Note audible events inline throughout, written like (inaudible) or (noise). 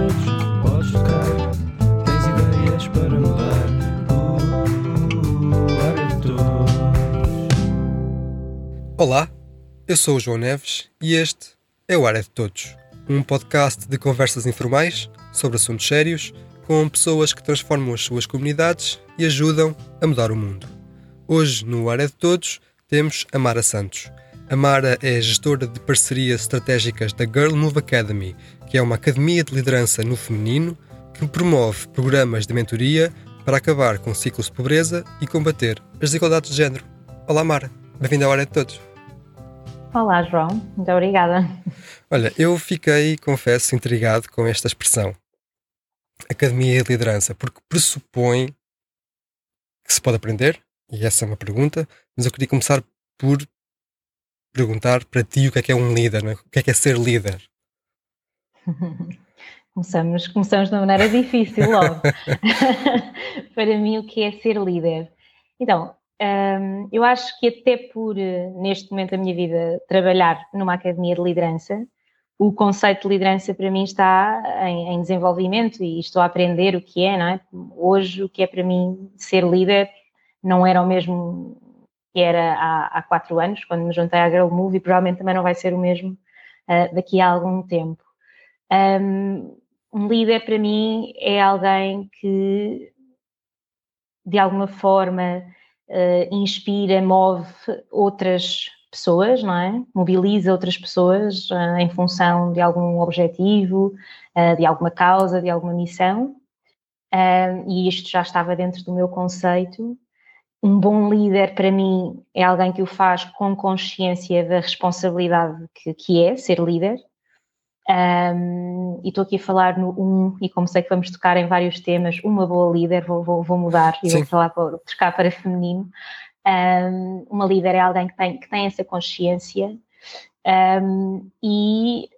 todos, podes tocar. Tens ideias para mudar. Todos. Olá, eu sou o João Neves e este é o Área de Todos, um podcast de conversas informais sobre assuntos sérios com pessoas que transformam as suas comunidades e ajudam a mudar o mundo. Hoje, no Área de Todos, temos a Mara Santos. A Mara é gestora de parcerias estratégicas da Girl Move Academy, que é uma academia de liderança no feminino que promove programas de mentoria para acabar com ciclos de pobreza e combater as desigualdades de género. Olá, Mara. Bem-vinda à Área de Todos. Olá, João. Muito obrigada. Olha, eu fiquei, confesso, intrigado com esta expressão. Academia de Liderança, porque pressupõe que se pode aprender, e essa é uma pergunta, mas eu queria começar por perguntar para ti o que é que é um líder, não é? o que é que é ser líder. (laughs) Começamos, começamos de uma maneira difícil logo. (laughs) Para mim, o que é ser líder? Então, hum, eu acho que até por, eh, neste momento da minha vida, trabalhar numa academia de liderança, o conceito de liderança para mim está em, em desenvolvimento e estou a aprender o que é, não é? Hoje, o que é para mim ser líder não era o mesmo que era há, há quatro anos, quando me juntei à Girl Move, e provavelmente também não vai ser o mesmo uh, daqui a algum tempo. Um, um líder para mim é alguém que de alguma forma uh, inspira, move outras pessoas, não é? Mobiliza outras pessoas uh, em função de algum objetivo, uh, de alguma causa, de alguma missão. e isto já estava dentro do meu conceito. Um bom líder, para mim, é alguém que o faz com consciência da responsabilidade que, que é ser líder. Um, e estou aqui a falar no um, e como sei que vamos tocar em vários temas, uma boa líder, vou, vou, vou mudar e vou falar para, trocar para feminino. Um, uma líder é alguém que tem, que tem essa consciência. Um, e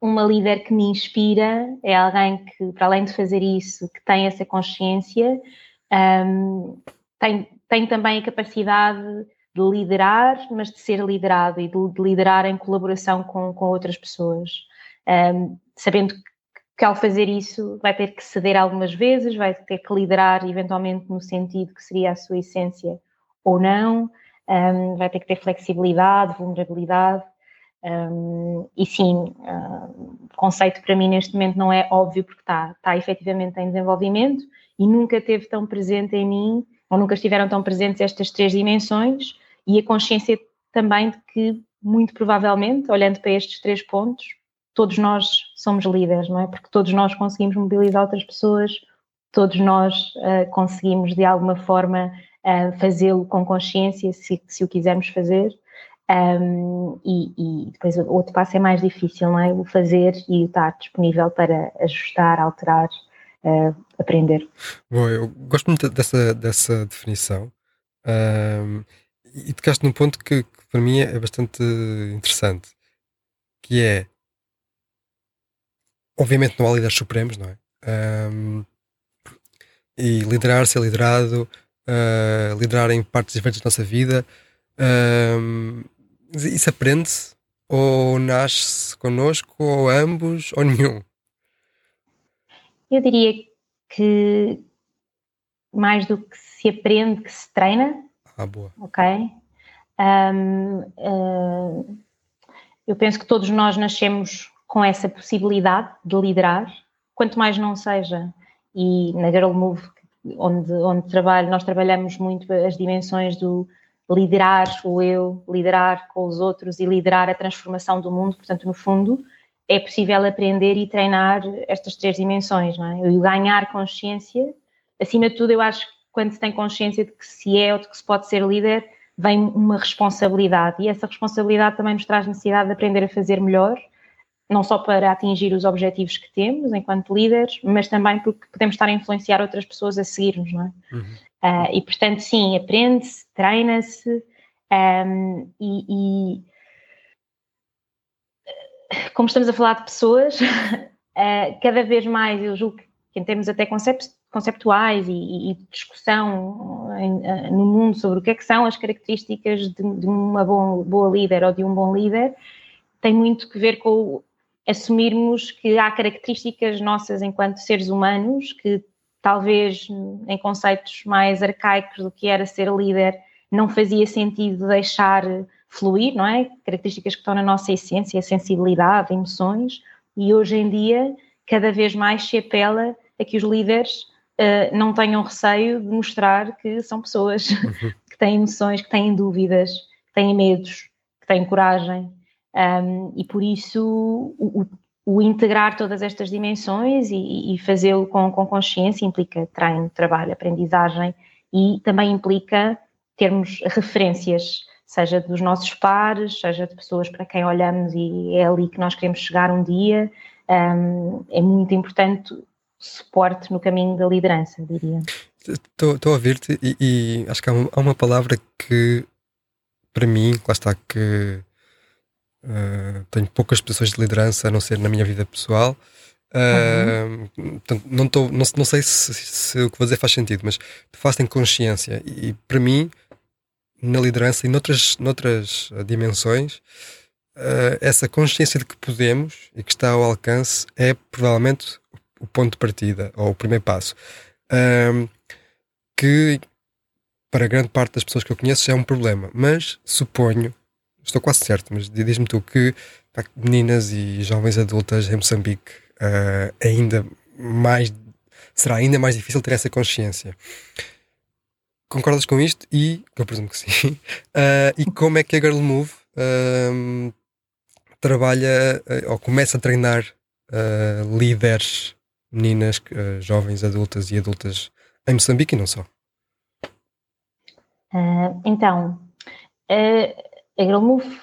uma líder que me inspira é alguém que, para além de fazer isso, que tem essa consciência, tem, tem também a capacidade de liderar, mas de ser liderado e de, de liderar em colaboração com, com outras pessoas um, sabendo que ao fazer isso vai ter que ceder algumas vezes, vai ter que liderar eventualmente no sentido que seria a sua essência ou não, um, vai ter que ter flexibilidade, vulnerabilidade. Um, e sim, o conceito para mim neste momento não é óbvio porque está, está efetivamente em desenvolvimento e nunca teve tão presente em mim, ou nunca estiveram tão presentes estas três dimensões e a consciência também de que, muito provavelmente, olhando para estes três pontos, todos nós somos líderes, não é? Porque todos nós conseguimos mobilizar outras pessoas, todos nós uh, conseguimos de alguma forma uh, fazê-lo com consciência, se, se o quisermos fazer. Um, e, e, depois o outro passo é mais difícil, não é? O fazer e estar disponível para ajustar, alterar, uh, aprender. Bom, eu gosto muito dessa, dessa definição. Um, e tocaste num ponto que, que para mim é bastante interessante, que é obviamente não há líderes supremos, não é? Um, e liderar, ser liderado, uh, liderar em partes diferentes da nossa vida, um, isso aprende-se ou nasce connosco, ou ambos, ou nenhum? Eu diria que mais do que se aprende, que se treina. Ah, boa. Ok. Um, uh, eu penso que todos nós nascemos com essa possibilidade de liderar, quanto mais não seja, e na Girl Move, onde, onde trabalho, nós trabalhamos muito as dimensões do liderar o eu, liderar com os outros e liderar a transformação do mundo, portanto, no fundo, é possível aprender e treinar estas três dimensões, não é? E ganhar consciência, acima de tudo, eu acho que quando se tem consciência de que se é ou de que se pode ser líder, vem uma responsabilidade, e essa responsabilidade também nos traz necessidade de aprender a fazer melhor, não só para atingir os objetivos que temos enquanto líderes, mas também porque podemos estar a influenciar outras pessoas a seguir-nos, não é? Uhum. Uh, e portanto, sim, aprende-se, treina-se um, e, e, como estamos a falar de pessoas, uh, (laughs) cada vez mais eu julgo que em termos até conceptuais e, e discussão em, uh, no mundo sobre o que é que são as características de, de uma boa, boa líder ou de um bom líder, tem muito que ver com assumirmos que há características nossas enquanto seres humanos que talvez em conceitos mais arcaicos do que era ser líder não fazia sentido deixar fluir, não é? Características que estão na nossa essência, a sensibilidade, emoções, e hoje em dia cada vez mais se apela a que os líderes uh, não tenham receio de mostrar que são pessoas uhum. (laughs) que têm emoções, que têm dúvidas, que têm medos, que têm coragem. Um, e por isso o, o, integrar todas estas dimensões e, e fazê-lo com, com consciência implica treino, trabalho, aprendizagem e também implica termos referências, seja dos nossos pares, seja de pessoas para quem olhamos e é ali que nós queremos chegar um dia. Um, é muito importante suporte no caminho da liderança, diria. Estou a ouvir-te e, e, acho que há uma, há uma, palavra que, para mim, lá está, que uh, tenho poucas pessoas de liderança, a não ser na minha vida pessoal. Uh, uhum. portanto, não, tô, não, não sei se, se, o que vou dizer faz sentido, mas fazem consciência. E, e para mim, na liderança e noutras, noutras dimensões, uh, essa consciência de que podemos e que está ao alcance é provavelmente o ponto de partida ou o primeiro passo. Um, que para grande parte das pessoas que eu conheço já é um problema, mas suponho, estou quase certo, mas diz-me tu que pá, meninas e jovens adultas em Moçambique uh, ainda mais será ainda mais difícil ter essa consciência. Concordas com isto? E eu presumo que sim. Uh, (laughs) e como é que a Girl Move uh, trabalha ou começa a treinar líderes meninas, jovens, adultas e adultas em Moçambique e não só? Então, a Gromove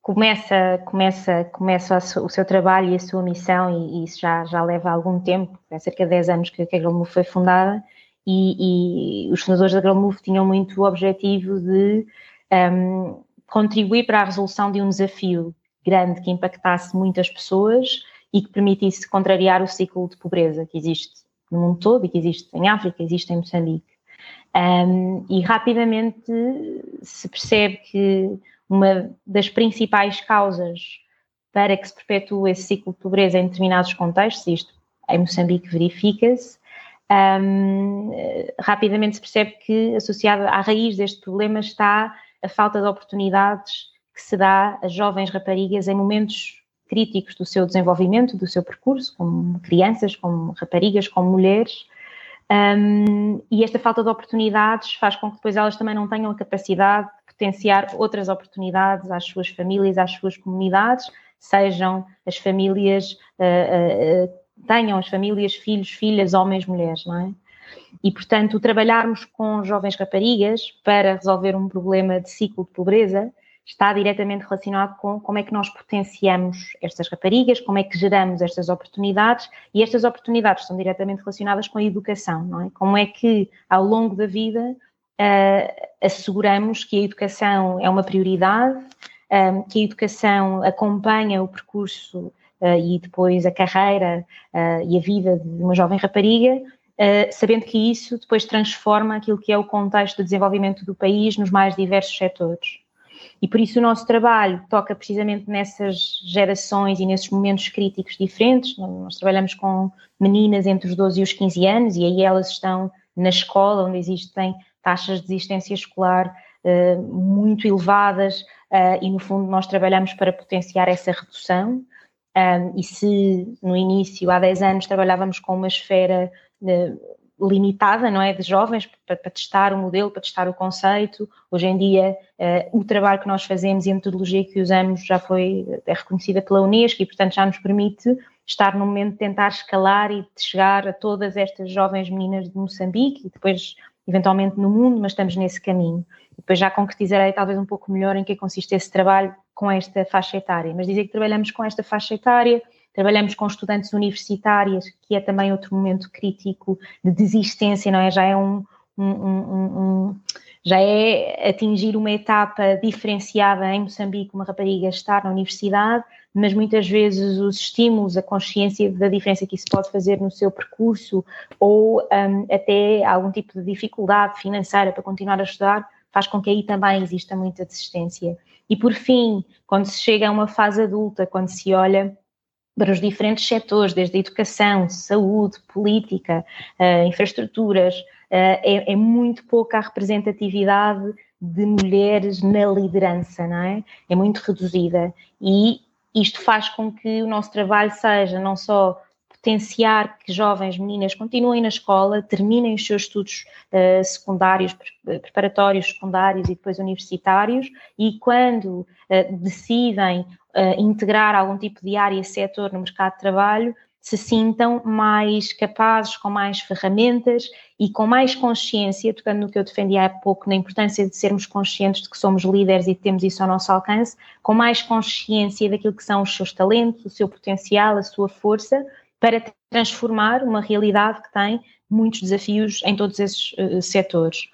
começa, começa, começa o seu trabalho e a sua missão, e, e isso já, já leva algum tempo, há cerca de 10 anos que, a Gromove foi fundada, e, e, os fundadores da Gromove tinham muito o objetivo de um, contribuir para a resolução de um desafio grande que impactasse muitas pessoas e que permitisse contrariar o ciclo de pobreza que existe no mundo todo e que existe em África, existe em Moçambique. Um, e rapidamente se percebe que uma das principais causas para que se perpetue esse ciclo de pobreza em determinados contextos, isto em Moçambique verifica-se, um, rapidamente se percebe que associada à raiz deste problema está a falta de oportunidades que se dá a jovens raparigas em momentos críticos do seu desenvolvimento, do seu percurso, como crianças, como raparigas, como mulheres. Um, e esta falta de oportunidades faz com que depois elas também não tenham a capacidade de potenciar outras oportunidades às suas famílias, às suas comunidades, sejam as famílias, uh, uh, tenham as famílias filhos, filhas, homens, mulheres, não é? E, portanto, trabalharmos com jovens raparigas para resolver um problema de ciclo de pobreza está diretamente relacionado com como é que nós potenciamos estas raparigas, como é que geramos estas oportunidades e estas oportunidades estão diretamente relacionadas com a educação, não é? Como é que ao longo da vida uh, asseguramos que a educação é uma prioridade, um, eh, que a educação acompanha o percurso e depois a carreira uh, e a vida de uma jovem rapariga, sabendo que isso depois transforma aquilo que é o contexto de desenvolvimento do país nos mais diversos setores. E por isso o nosso trabalho toca precisamente nessas gerações e nesses momentos críticos diferentes. Nós trabalhamos com meninas entre os 12 e os 15 anos e aí elas estão na escola, onde existem taxas de desistência escolar uh, muito elevadas uh, e, no fundo, nós trabalhamos para potenciar essa redução. Um, e se no início, há 10 anos, trabalhávamos com uma esfera uh, limitada, não é, de jovens para, para, testar o modelo, para testar o conceito. Hoje em dia, uh, o trabalho que nós fazemos e a metodologia que usamos já foi é reconhecida pela Unesco e, portanto, já nos permite estar no momento de tentar escalar e de chegar a todas estas jovens meninas de Moçambique e depois, eventualmente, no mundo, mas estamos nesse caminho. Depois já concretizarei talvez um pouco melhor em que consiste esse trabalho com esta faixa etária. Mas dizer que trabalhamos com esta faixa etária Trabalhamos com estudantes universitárias, que é também outro momento crítico de desistência, não é? Já é um, um, um, um já é atingir uma etapa diferenciada em Moçambique, uma rapariga estar na universidade, mas muitas vezes os estímulos, a consciência da diferença que isso pode fazer no seu percurso, ou um, até algum tipo de dificuldade financeira para continuar a estudar, faz com que aí também exista muita desistência. E por fim, quando se chega a uma fase adulta, quando se olha para os diferentes setores, desde a educação, saúde, política, uh, infraestruturas, uh, é, é, muito pouca a representatividade de mulheres na liderança, não é? É muito reduzida. E isto faz com que o nosso trabalho seja não só potenciar que jovens meninas continuem na escola, terminem os seus estudos uh, secundários, preparatórios, secundários e depois universitários, e quando uh, decidem uh, integrar algum tipo de área e setor no mercado de trabalho, se sintam mais capazes, com mais ferramentas e com mais consciência, tocando no que eu defendi há pouco, na importância de sermos conscientes de que somos líderes e temos isso ao nosso alcance, com mais consciência daquilo que são os seus talentos, o seu potencial, a sua força, para transformar uma realidade que tem muitos desafios em todos esses uh, setores.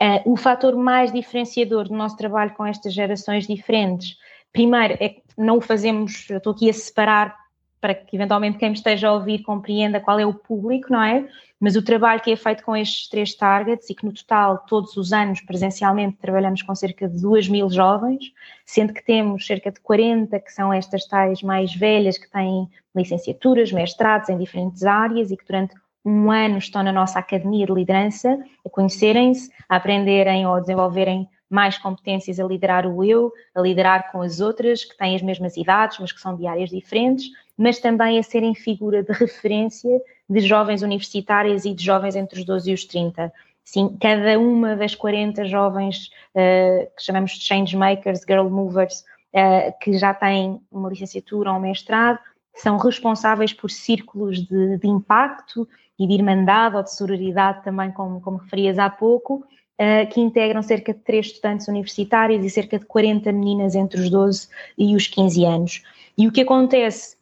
Uh, o fator mais diferenciador do nosso trabalho com estas gerações diferentes, primeiro, é que não o fazemos, eu estou aqui a separar para que eventualmente quem me esteja a ouvir compreenda qual é o público, não é? Mas o trabalho que é feito com estes três targets e que no total, todos os anos, presencialmente, trabalhamos com cerca de 2 mil jovens, sendo que temos cerca de 40 que são estas tais mais velhas que têm licenciaturas, mestrados em diferentes áreas e que durante um ano estão na nossa academia de liderança a conhecerem-se, a aprenderem ou a desenvolverem mais competências a liderar o eu, a liderar com as outras que têm as mesmas idades, mas que são de áreas diferentes, mas também a serem figura de referência de jovens universitárias e de jovens entre os 12 e os 30. Sim, cada uma das 40 jovens uh, que chamamos de change makers, girl movers, uh, que já têm uma licenciatura ou um mestrado, são responsáveis por círculos de, de impacto e de irmandade ou de sororidade também, como, como referias há pouco, uh, que integram cerca de três estudantes universitários e cerca de 40 meninas entre os 12 e os 15 anos. E o que acontece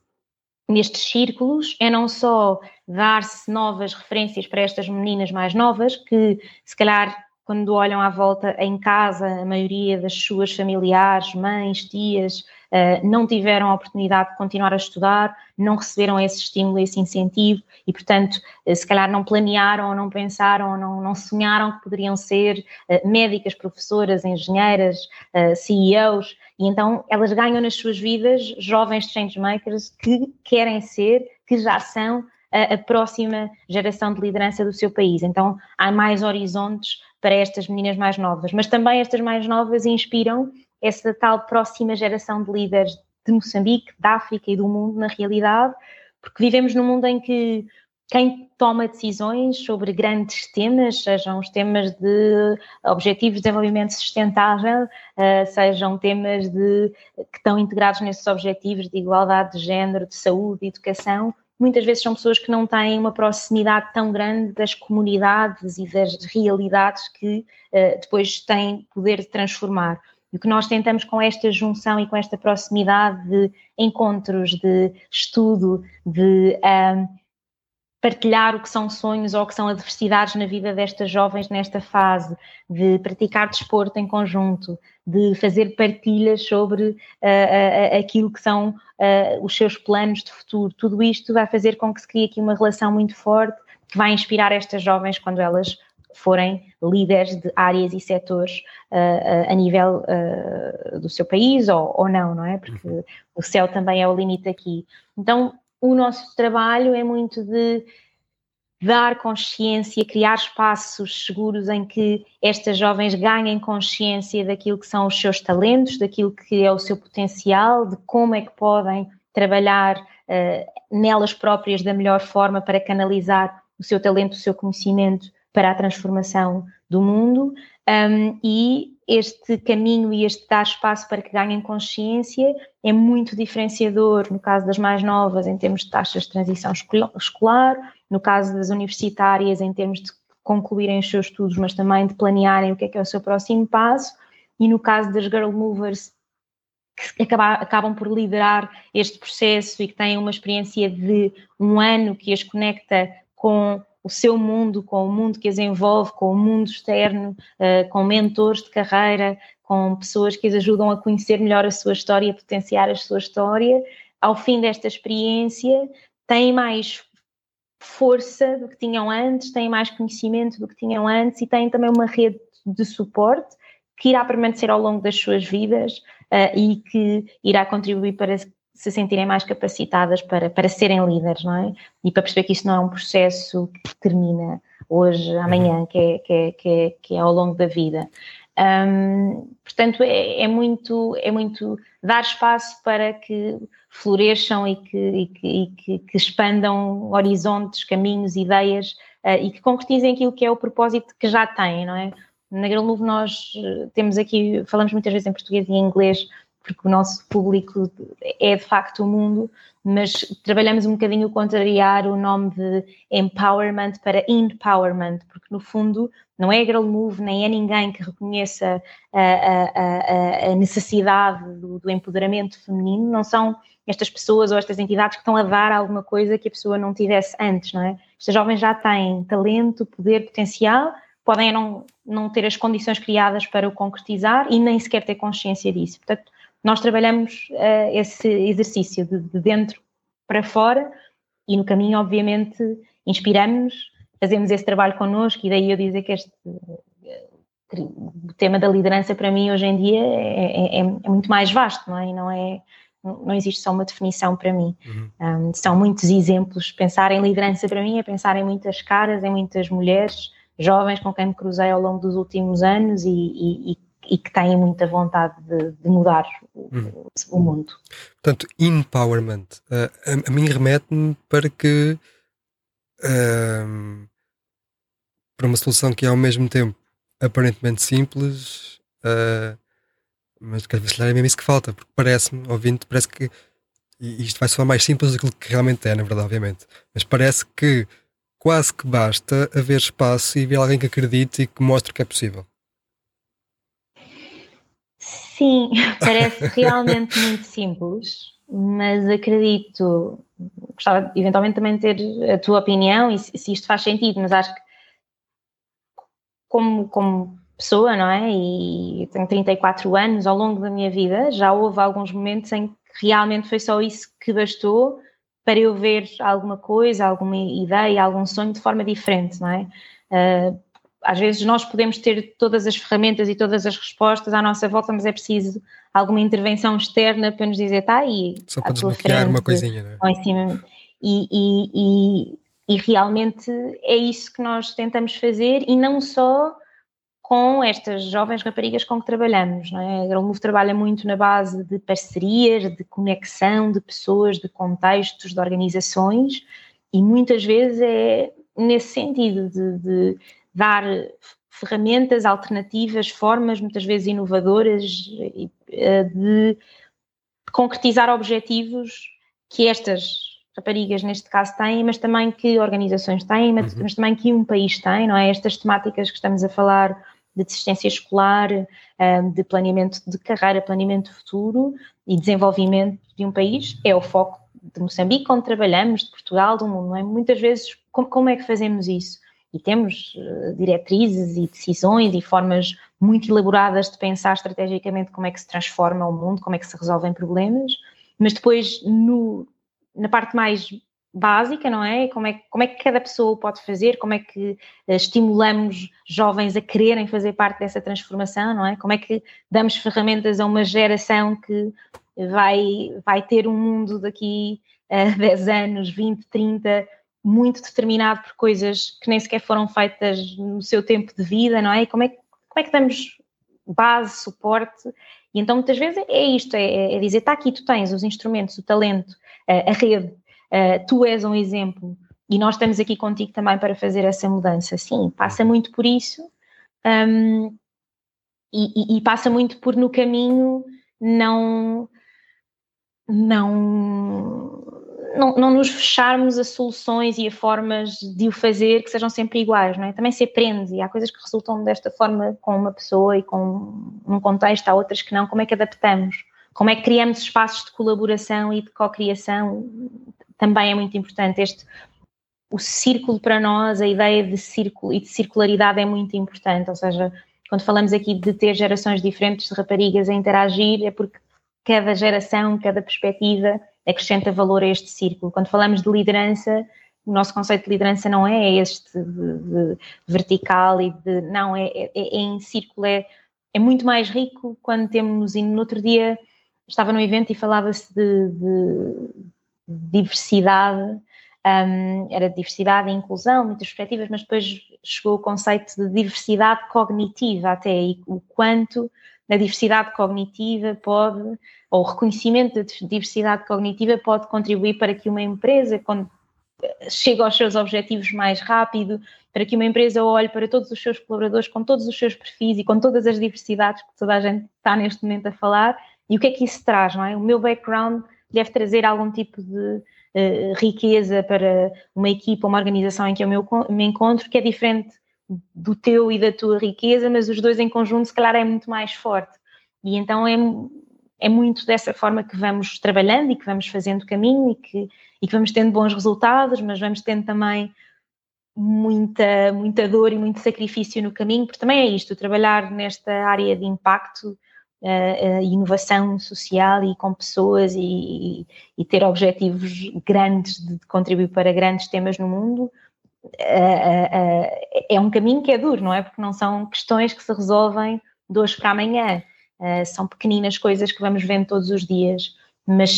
nestes círculos é não só dar-se novas referências para estas meninas mais novas, que se calhar quando olham à volta em casa, a maioria das suas familiares, mães, tias, não tiveram a oportunidade de continuar a estudar, não receberam esse estímulo, esse incentivo e, portanto, uh, se calhar não planearam ou não pensaram ou não, não sonharam que poderiam ser uh, médicas, professoras, engenheiras, CEOs e então elas ganham nas suas vidas jovens changemakers que querem ser, que já são a próxima geração de liderança do seu país. Então há mais horizontes para estas meninas mais novas, mas também estas mais novas inspiram essa tal próxima geração de líderes de Moçambique, da África e do mundo, na realidade, porque vivemos num mundo em que quem toma decisões sobre grandes temas, sejam os temas de objetivos de desenvolvimento sustentável, uh, sejam temas de, que estão integrados nesses objetivos de igualdade de género, de saúde, de educação, muitas vezes são pessoas que não têm uma proximidade tão grande das comunidades e das realidades que uh, depois têm poder de transformar. E o que nós tentamos com esta junção e com esta proximidade de encontros, de estudo, de um, partilhar o que são sonhos ou o que são adversidades na vida destas jovens nesta fase, de praticar desporto em conjunto, de fazer partilhas sobre uh, uh, aquilo que são uh, os seus planos de futuro. Tudo isto vai fazer com que se crie aqui uma relação muito forte que vai inspirar estas jovens quando elas forem líderes de áreas e setores a nível do seu país ou, ou não, não é? Porque uhum. o céu também é o limite aqui. Então, o nosso trabalho é muito de dar consciência, criar espaços seguros em que estas jovens ganhem consciência daquilo que são os seus talentos, daquilo que é o seu potencial, de como é que podem trabalhar uh, nelas próprias da melhor forma para canalizar o seu talento, o seu conhecimento para a transformação do mundo um, e este caminho e este dar espaço para que ganhem consciência é muito diferenciador no caso das mais novas em termos de taxas de transição escolar, no caso das universitárias em termos de concluírem os seus estudos, mas também de planearem o que é que é o seu próximo passo, e no caso das girl movers que acabam por liderar este processo e que têm uma experiência de um ano que as conecta com o seu mundo, com o mundo que as envolve, com o mundo externo, uh, com mentores de carreira, com pessoas que as ajudam a conhecer melhor a sua história a potenciar a sua história. Ao fim desta experiência, têm mais força do que tinham antes, têm mais conhecimento do que tinham antes e têm também uma rede de suporte que irá permanecer ao longo das suas vidas uh, e que irá contribuir para se sentirem mais capacitadas para, para serem líderes, não é? E para perceber que isto não é um processo que termina hoje, amanhã, que é, que é, que é, que é ao longo da vida. Portanto, é, é, muito, é muito dar espaço para que floresçam e que, e que, e que, que expandam horizontes, caminhos, ideias uh, e que concretizem aquilo que é o propósito que já têm, não é? Na Grão nós eh, temos aqui, falamos muitas vezes em português e em inglês, porque o nosso público é de facto o mundo, mas trabalhamos um bocadinho contrariar o nome de empowerment para empowerment, porque no fundo não é a Girl Move, nem é ninguém que reconheça a, a, a necessidade do, do, empoderamento feminino, não são estas pessoas ou estas entidades que estão a dar alguma coisa que a pessoa não tivesse antes, não é? Estas jovens já têm talento, poder, potencial, podem não, não ter as condições criadas para o concretizar e nem sequer ter consciência disso. Portanto, nós trabalhamos uh, esse exercício de, de, dentro para fora e no caminho, obviamente, inspiramos-nos, fazemos esse trabalho connosco e daí eu dizer que este eh, o tema da liderança para mim hoje em dia é, é, é, é muito mais vasto, não é? E não é não existe só uma definição para mim. Uhum. Um, são muitos exemplos. Pensar em liderança para mim é pensar em muitas caras, em muitas mulheres jovens com quem me cruzei ao longo dos últimos anos e, e, e que têm muita vontade de, de mudar uhum. o, mundo. Portanto, empowerment. Uh, a, a mim remete-me para que uh, para uma solução que é ao mesmo tempo aparentemente simples, uh, mas que às vezes é mesmo isso que falta, porque parece-me, ouvindo, parece que e isto vai soar mais simples do que realmente é, na verdade, obviamente, mas parece que quase que basta haver espaço e haver alguém que acredite e que mostre que é possível. Sim, (laughs) parece realmente muito simples, mas acredito, gostava eventualmente também de ter a tua opinião e se isto faz sentido, mas acho que como, como pessoa, não é? E tenho 34 anos, ao longo da minha vida já houve alguns momentos em que realmente foi só isso que bastou para eu ver alguma coisa, alguma ideia, algum sonho de forma diferente, não é? Uh, às vezes nós podemos ter todas as ferramentas e todas as respostas à nossa volta, mas é preciso alguma intervenção externa para nos dizer, está aí. Só para desbloquear uma coisinha, não é? Em cima. E, e, e, e, realmente é isso que nós tentamos fazer e não só com estas jovens raparigas com que trabalhamos. Não é? A Girl Move trabalha muito na base de parcerias, de conexão de pessoas, de contextos, de organizações e muitas vezes é nesse sentido de, de dar ferramentas alternativas, formas muitas vezes inovadoras eh, de concretizar objetivos que estas raparigas neste caso têm, mas também que organizações têm, mas, uhum. mas, também que um país tem, não é? Estas temáticas que estamos a falar de assistência escolar, eh, de planeamento de carreira, planeamento futuro e desenvolvimento de um país é o foco de Moçambique, onde trabalhamos, de Portugal, do mundo, não é? Muitas vezes, como, como é que fazemos isso? E temos uh, diretrizes e decisões e formas muito elaboradas de pensar estrategicamente como é que se transforma o mundo, como é que se resolvem problemas, mas depois no, na parte mais básica, não é? Como, é? como é que cada pessoa pode fazer, como é que uh, estimulamos jovens a quererem fazer parte dessa transformação, não é? Como é que damos ferramentas a uma geração que vai, vai ter um mundo daqui a (laughs) 10 anos, 20, 30, muito determinado por coisas que nem sequer foram feitas no seu tempo de vida, não é? E como é, como é que damos base, suporte? E então muitas vezes é isto, é, é dizer, está aqui, tu tens os instrumentos, o talento, a, a rede, tu és um exemplo e nós estamos aqui contigo também para fazer essa mudança. Sim, passa muito por isso um, e, e, e passa muito por no caminho não não não, não, nos fecharmos a soluções e a formas de o fazer que sejam sempre iguais, não é? Também se aprende e há coisas que resultam desta forma com uma pessoa e com um contexto, há outras que não. Como é que adaptamos? Como é que criamos espaços de colaboração e de co-criação? Também é muito importante. Este, o círculo para nós, a ideia de círculo e de circularidade é muito importante, ou seja, quando falamos aqui de ter gerações diferentes de raparigas a interagir, é porque cada geração, cada perspectiva acrescenta valor a este círculo. Quando falamos de liderança, o nosso conceito de liderança não é este de, de vertical e de. Não, é, é, é em círculo, é, é muito mais rico quando temos. E no outro dia estava num evento e falava-se de, de, diversidade, um, era diversidade e inclusão, muitas perspectivas, mas depois chegou o conceito de diversidade cognitiva até, e o quanto a diversidade cognitiva pode, ou o reconhecimento da diversidade cognitiva pode contribuir para que uma empresa, chegue aos seus objetivos mais rápido, para que uma empresa olhe para todos os seus colaboradores com todos os seus perfis e com todas as diversidades que toda a gente está neste momento a falar, e o que é que isso traz, não é? O meu background deve trazer algum tipo de uh, riqueza para uma equipa, uma organização em que eu me encontro, que é diferente do teu e da tua riqueza, mas os dois em conjunto, se calhar, é muito mais forte. E então é, é muito dessa forma que vamos trabalhando e que vamos fazendo caminho e que, e que vamos tendo bons resultados, mas vamos tendo também muita, muita dor e muito sacrifício no caminho, porque também é isto, trabalhar nesta área de impacto, uh, uh, inovação social e com pessoas e, e, ter objetivos grandes de contribuir para grandes temas no mundo, é um caminho que é duro, não é? Porque não são questões que se resolvem de hoje para amanhã. são pequeninas coisas que vamos vendo todos os dias. Mas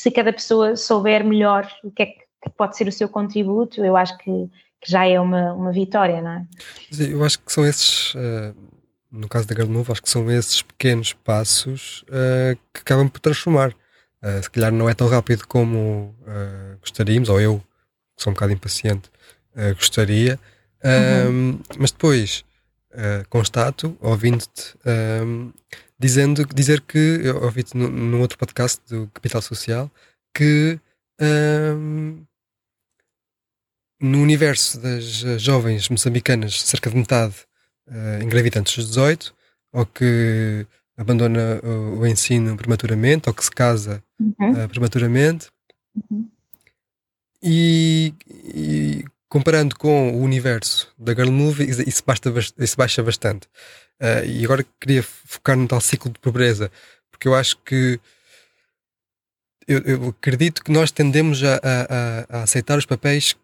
se cada pessoa souber melhor o que é que pode ser o seu contributo, eu acho que, que já é uma, uma vitória, não é? Eu acho que são esses, uh, no caso da Garde Novo, acho que são esses pequenos passos uh, que acabam por transformar. Se calhar não é tão rápido como gostaríamos, ou eu, que sou um bocado impaciente, uh, gostaria, uhum. mas depois uh, constato, ouvindo-te, um, dizendo, dizer que, eu ouvi-te num outro podcast do Capital Social, que um, no universo das jovens moçambicanas, cerca de metade uh, engravida antes dos 18, ou que abandona o, o, ensino prematuramente, ou que se casa uhum. uh, prematuramente. Uhum. E, e, comparando com o universo da Girl Movie, isso, basta, isso baixa bastante. Uh, e agora queria focar no tal ciclo de pobreza, porque eu acho que eu, eu acredito que nós tendemos a, a, a, aceitar os papéis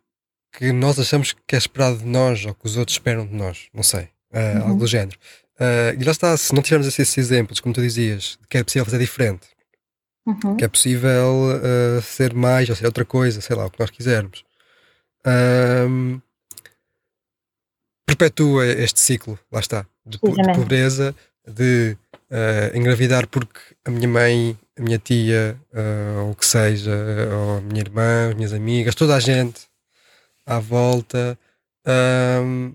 que nós achamos que é esperado de nós ou que os outros esperam de nós, não sei, uh, uhum. algo do género. Uh, e lá está, se não tivermos esses exemplos, como tu dizias, que é possível fazer diferente, uhum. que é possível ser mais ou ser outra coisa, sei lá, o que nós quisermos um, perpetua este ciclo, lá está, de, de pobreza, de uh, engravidar porque a minha mãe, a minha tia, uh, ou o que seja, ou a minha irmã, as minhas amigas, toda a gente à volta. Um,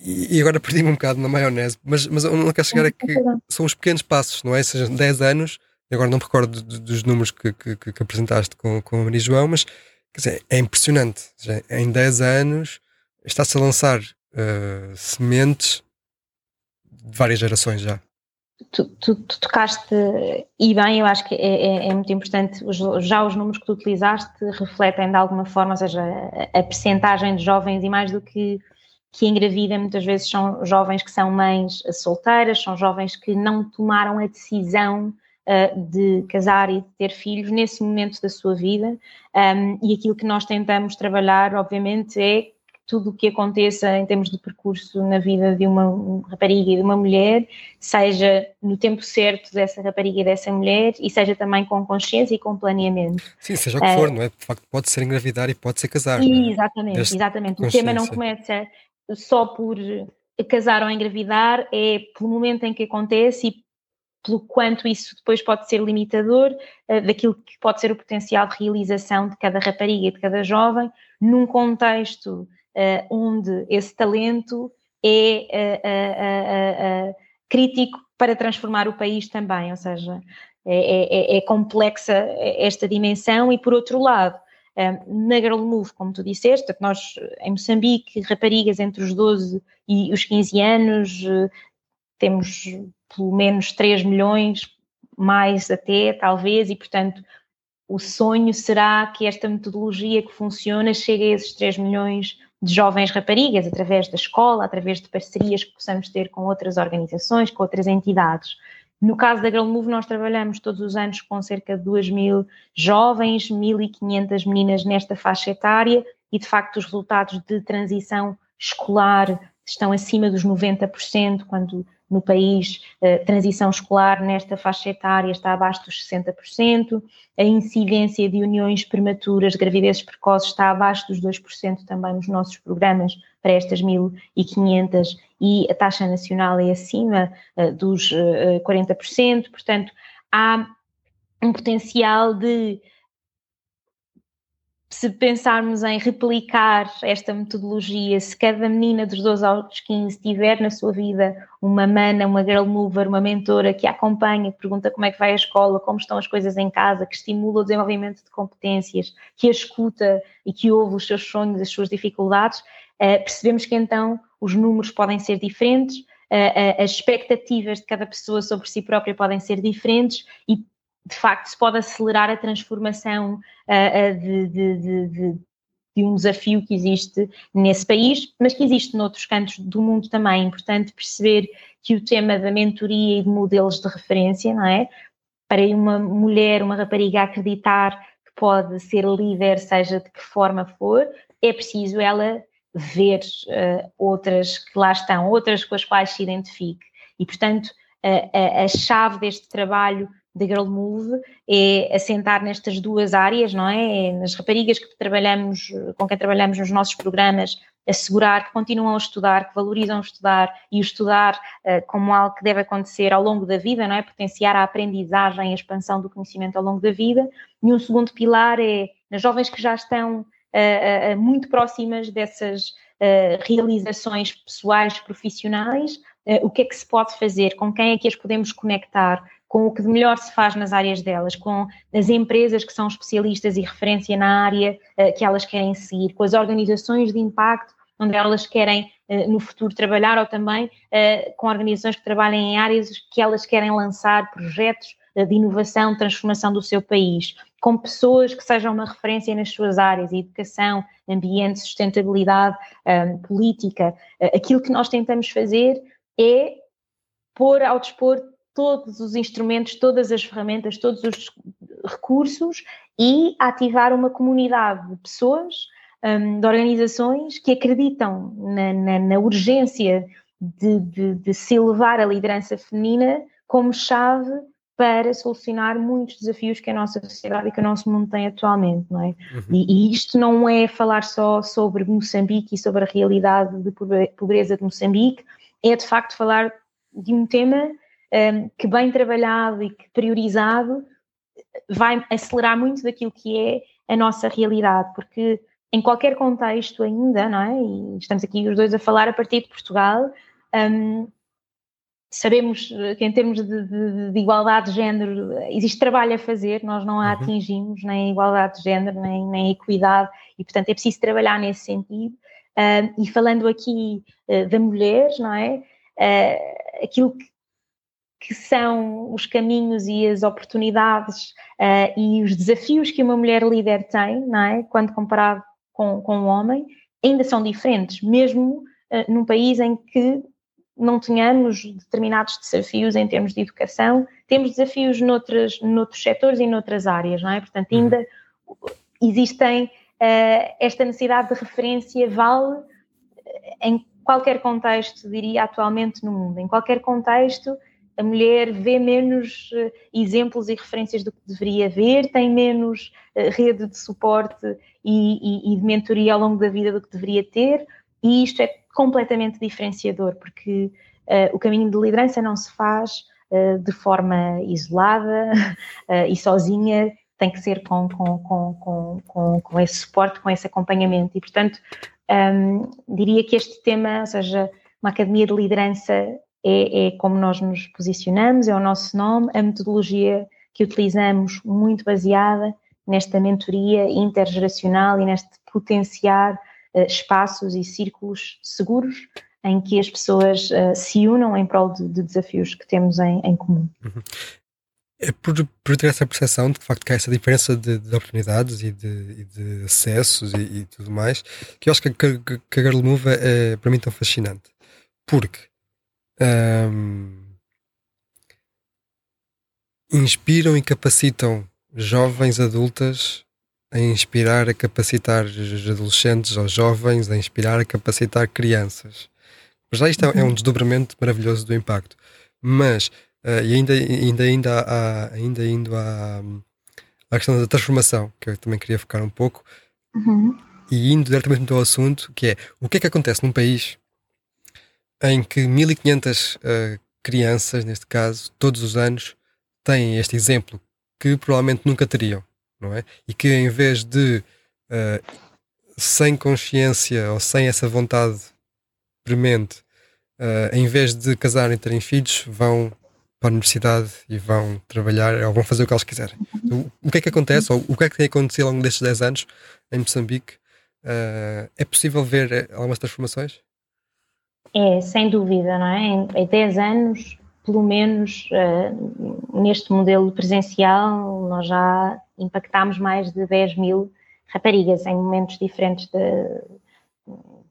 e agora perdi-me um bocado na maionese, mas, mas eu não quero chegar a que são os pequenos passos, não é? Seja 10 anos, agora não me recordo dos números que, que, que apresentaste com, com a Maria João, mas Quer dizer, é impressionante. Em 10 anos está-se a lançar uh, sementes de várias gerações já. Tu, tu, tu, tocaste, e bem, eu acho que é, é, é, muito importante, os, já os números que tu utilizaste refletem de alguma forma, ou seja, a, a percentagem de jovens e mais do que, que engravida, muitas vezes são jovens que são mães solteiras, são jovens que não tomaram a decisão uh, de casar e de ter filhos nesse momento da sua vida. Um, e aquilo que nós tentamos trabalhar, obviamente, é tudo o que aconteça em termos de percurso na vida de uma rapariga e de uma mulher, seja no tempo certo dessa rapariga e dessa mulher e seja também com consciência e com planeamento. Sim, seja o que for, uh, não é? De facto, pode ser engravidar e pode ser casar. E, é? Exatamente, este exatamente. O tema não começa só por casar ou engravidar, é pelo momento em que acontece e pelo quanto isso depois pode ser limitador uh, daquilo que pode ser o potencial de realização de cada rapariga e de cada jovem, num contexto uh, onde esse talento é uh, crítico para transformar o país também, ou seja, é, é, é, complexa esta dimensão. E por outro lado, na Girl Move, como tu disseste, nós em Moçambique, raparigas entre os 12 e os 15 anos, temos pelo menos 3 milhões, mais até, talvez, e portanto o sonho será que esta metodologia que funciona chegue a esses 3 milhões de jovens raparigas, através da escola, através de parcerias que possamos ter com outras organizações, com outras entidades. No caso da Girl Move, nós trabalhamos todos os anos com cerca de 2 mil jovens, 1.500 meninas nesta faixa etária e, de facto, os resultados de transição escolar estão acima dos 90%, quando no país, a transição escolar nesta faixa etária está abaixo dos 60%, a incidência de uniões prematuras, gravidezes precoces está abaixo dos 2% também nos nossos programas para estas 1.500 e a taxa nacional é acima uh, dos uh, 40%, portanto há um potencial de se pensarmos em replicar esta metodologia, se cada menina dos 12 aos 15 tiver na sua vida uma mana, uma girl mover, uma mentora que a acompanha, que pergunta como é que vai a escola, como estão as coisas em casa, que estimula o desenvolvimento de competências, que a escuta e que ouve os seus sonhos, as suas dificuldades, uh, percebemos que então os números podem ser diferentes, uh, as expectativas de cada pessoa sobre si própria podem ser diferentes e de facto se pode acelerar a transformação uh, de, de, de, de, um desafio que existe nesse país, mas que existe noutros cantos do mundo também. É importante perceber que o tema da mentoria e de modelos de referência, não é? Para uma mulher, uma rapariga acreditar que pode ser líder, seja de que forma for, é preciso ela ver uh, outras que lá estão, outras com as quais se identifique. E, portanto, a, a, a chave deste trabalho da Girl Move é assentar nestas duas áreas, não é? é? Nas raparigas que trabalhamos, com quem trabalhamos nos nossos programas, assegurar que continuam a estudar, que valorizam estudar e o estudar uh, como algo que deve acontecer ao longo da vida, não é? Potenciar a aprendizagem, a expansão do conhecimento ao longo da vida. E um segundo pilar é nas jovens que já estão uh, uh, muito próximas dessas realizações pessoais, profissionais, o que é que se pode fazer, com quem é que as podemos conectar, com o que de melhor se faz nas áreas delas, com as empresas que são especialistas e referência na área uh, que elas querem seguir, com as organizações de impacto onde elas querem uh, no futuro trabalhar ou também uh, com organizações que trabalhem em áreas que elas querem lançar projetos de inovação, transformação do seu país, com pessoas que sejam uma referência nas suas áreas, educação, ambiente, sustentabilidade, um, política. aquilo que nós tentamos fazer é pôr ao dispor todos os instrumentos, todas as ferramentas, todos os recursos e ativar uma comunidade de pessoas, um, de organizações que acreditam na, na, na urgência de, de, de, se elevar a liderança feminina como chave para solucionar muitos desafios que a nossa sociedade e que o nosso mundo tem atualmente, não é? Uhum. E, e, isto não é falar só sobre Moçambique e sobre a realidade de pobreza de Moçambique, é de facto falar de um tema um, que bem trabalhado e que priorizado vai acelerar muito daquilo que é a nossa realidade, porque em qualquer contexto ainda, não é? E estamos aqui os dois a falar a partir de Portugal, um, sabemos que em termos de, de, de, igualdade de género existe trabalho a fazer, nós não a uhum. atingimos, nem a igualdade de género, nem, nem a equidade, e portanto é preciso trabalhar nesse sentido. Uh, e falando aqui uh, da mulher, não é? Uh, aquilo que que são os caminhos e as oportunidades uh, e os desafios que uma mulher líder tem, não é? Quando comparado com, com um homem, ainda são diferentes, mesmo uh, num país em que não tenhamos determinados desafios em termos de educação, temos desafios noutras, noutros setores e noutras áreas, não é? Portanto, uhum. ainda existem uh, esta necessidade de referência vale em qualquer contexto, diria atualmente no mundo, em qualquer contexto a mulher vê menos uh, exemplos e referências do que deveria ver, tem menos uh, rede de suporte e, e, e, de mentoria ao longo da vida do que deveria ter, e isto é completamente diferenciador, porque uh, o caminho de liderança não se faz de forma isolada (laughs) e sozinha, tem que ser com, com, com, com, com esse suporte, com esse acompanhamento, e portanto um, diria que este tema, ou seja, uma academia de liderança é, é como nós nos posicionamos, é o nosso nome, a metodologia que utilizamos, muito baseada nesta mentoria intergeracional e neste potenciar uh, espaços e círculos seguros em que as pessoas uh, se unam em prol de, de, desafios que temos em, em comum. Uhum. É por, por, ter essa percepção de que, facto, que há essa diferença de, de oportunidades e de, e de acessos e, e, tudo mais, que eu acho que, que, que a Girl Move é, é, para mim, tão fascinante. Porque um, inspiram e capacitam jovens adultas a inspirar, a capacitar os adolescentes ou jovens, a inspirar, a capacitar crianças. Mas já isto é, é um desdobramento maravilhoso do impacto. Mas, uh, e ainda, ainda, ainda, há, ainda indo à, à questão da transformação, que eu também queria focar um pouco, Uhum. e indo diretamente ao assunto, que é o que é que acontece num país em que 1500 uh, crianças, neste caso, todos os anos, têm este exemplo que provavelmente nunca teriam, não é? E que em vez de uh, sem consciência ou sem essa vontade premente, uh, em vez de casarem e terem filhos, vão para a universidade e vão trabalhar ou vão fazer o que eles quiserem. Então, o que é que acontece, ou o que é que tem acontecido ao longo destes 10 anos em Moçambique? Uh, é possível ver algumas transformações? É, sem dúvida, não é? Em, em 10 anos, pelo menos uh, neste modelo presencial, nós já impactámos mais de 10 mil raparigas em momentos diferentes de,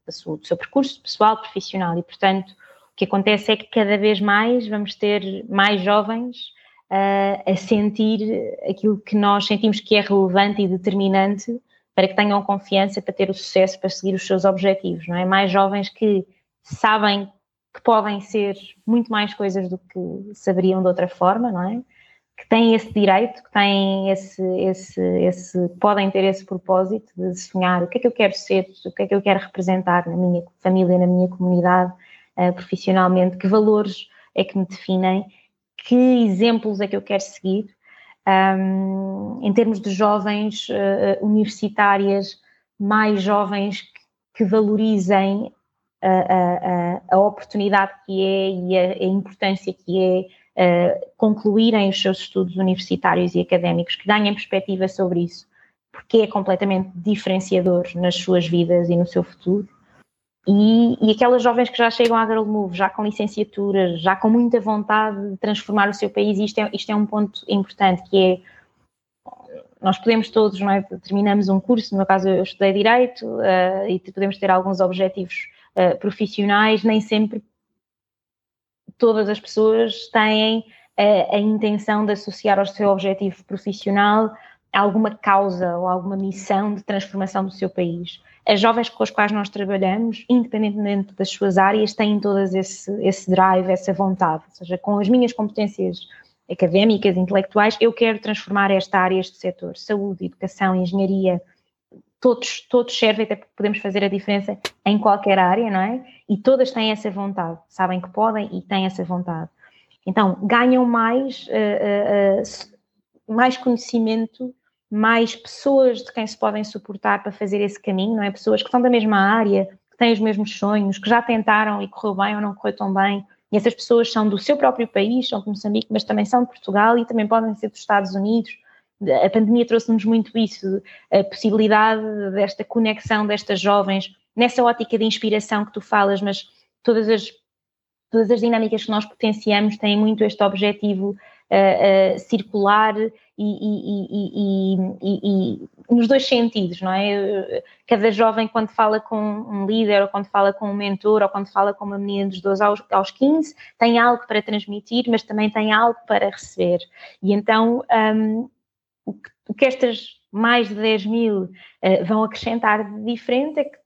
de sua, do seu percurso pessoal, profissional e, portanto, o que acontece é que cada vez mais vamos ter mais jovens uh, a sentir aquilo que nós sentimos que é relevante e determinante para que tenham confiança para ter o sucesso, para seguir os seus objetivos, não é? Mais jovens que sabem que podem ser muito mais coisas do que saberiam de outra forma, não é? Que têm esse direito, que têm esse, esse, esse, podem ter esse propósito de sonhar o que é que eu quero ser, o que é que eu quero representar na minha família, na minha comunidade, uh, profissionalmente, que valores é que me definem, que exemplos é que eu quero seguir. Um, em termos de jovens uh, universitárias, mais jovens que, que valorizem a, a, a, oportunidade que é e a, a importância que é concluírem os seus estudos universitários e académicos, que ganhem perspectiva sobre isso, porque é completamente diferenciador nas suas vidas e no seu futuro. E, e aquelas jovens que já chegam à Girl Move, já com licenciatura, já com muita vontade de transformar o seu país, isto é, isto é um ponto importante, que é nós podemos todos, não é? Terminamos um curso, no meu caso eu estudei Direito, uh, e podemos ter alguns objetivos uh, profissionais, nem sempre todas as pessoas têm a, a intenção de associar ao seu objetivo profissional alguma causa ou alguma missão de transformação do seu país. As jovens com as quais nós trabalhamos, independentemente das suas áreas, têm todas esse, esse drive, essa vontade. Ou seja, com as minhas competências académicas, intelectuais, eu quero transformar esta área, este setor, saúde, educação, engenharia, todos, todos servem, até porque podemos fazer a diferença em qualquer área, não é? E todas têm essa vontade, sabem que podem e têm essa vontade. Então, ganham mais, uh, uh, mais conhecimento, mais pessoas de quem se podem suportar para fazer esse caminho, não é? Pessoas que são da mesma área, que têm os mesmos sonhos, que já tentaram e correu bem ou não correu tão bem. E essas pessoas são do seu próprio país, são de Moçambique, mas também são de Portugal e também podem ser dos Estados Unidos, a pandemia trouxe-nos muito isso, a possibilidade desta conexão destas jovens, nessa ótica de inspiração que tu falas, mas todas as, todas as dinâmicas que nós potenciamos têm muito este objetivo uh, uh, circular e, e, e, e, nos dois sentidos, não é? Cada jovem, quando fala com um líder, ou quando fala com um mentor, ou quando fala com uma menina dos 12 aos, aos 15, tem algo para transmitir, mas também tem algo para receber. E então. Um, o que, o que estas mais de 10 mil uh, vão acrescentar de diferente é que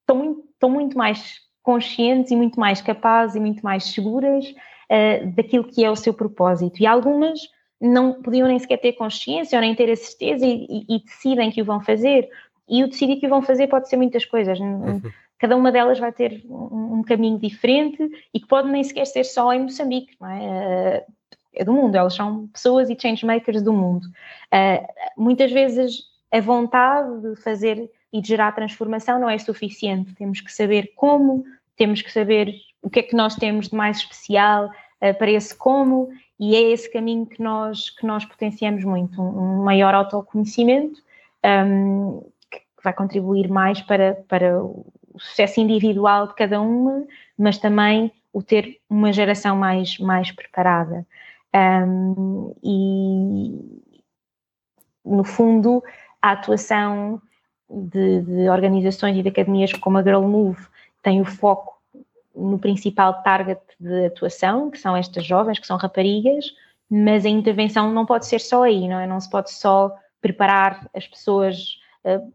estão muito, estão muito mais conscientes e muito mais capazes e muito mais seguras uh, daquilo que é o seu propósito. E algumas não podiam nem sequer ter consciência ou nem ter a certeza e, e, e decidem que o vão fazer. E o decidir que o vão fazer pode ser muitas coisas. Uhum. Cada uma delas vai ter um, um, caminho diferente e que pode nem sequer ser só em Moçambique, não é? Uh, do mundo, elas são pessoas e changemakers do mundo. Uh, muitas vezes a vontade de fazer e de gerar transformação não é suficiente, temos que saber como, temos que saber o que é que nós temos de mais especial uh, para esse como, e é esse caminho que nós, que nós potenciamos muito, um, um maior autoconhecimento, um, que vai contribuir mais para, para o sucesso individual de cada uma, mas também o ter uma geração mais, mais preparada. Um, e, no fundo, a atuação de, de, organizações e de academias como a Girl Move tem o foco no principal target de atuação, que são estas jovens, que são raparigas, mas a intervenção não pode ser só aí, não é? Não se pode só preparar as pessoas uh,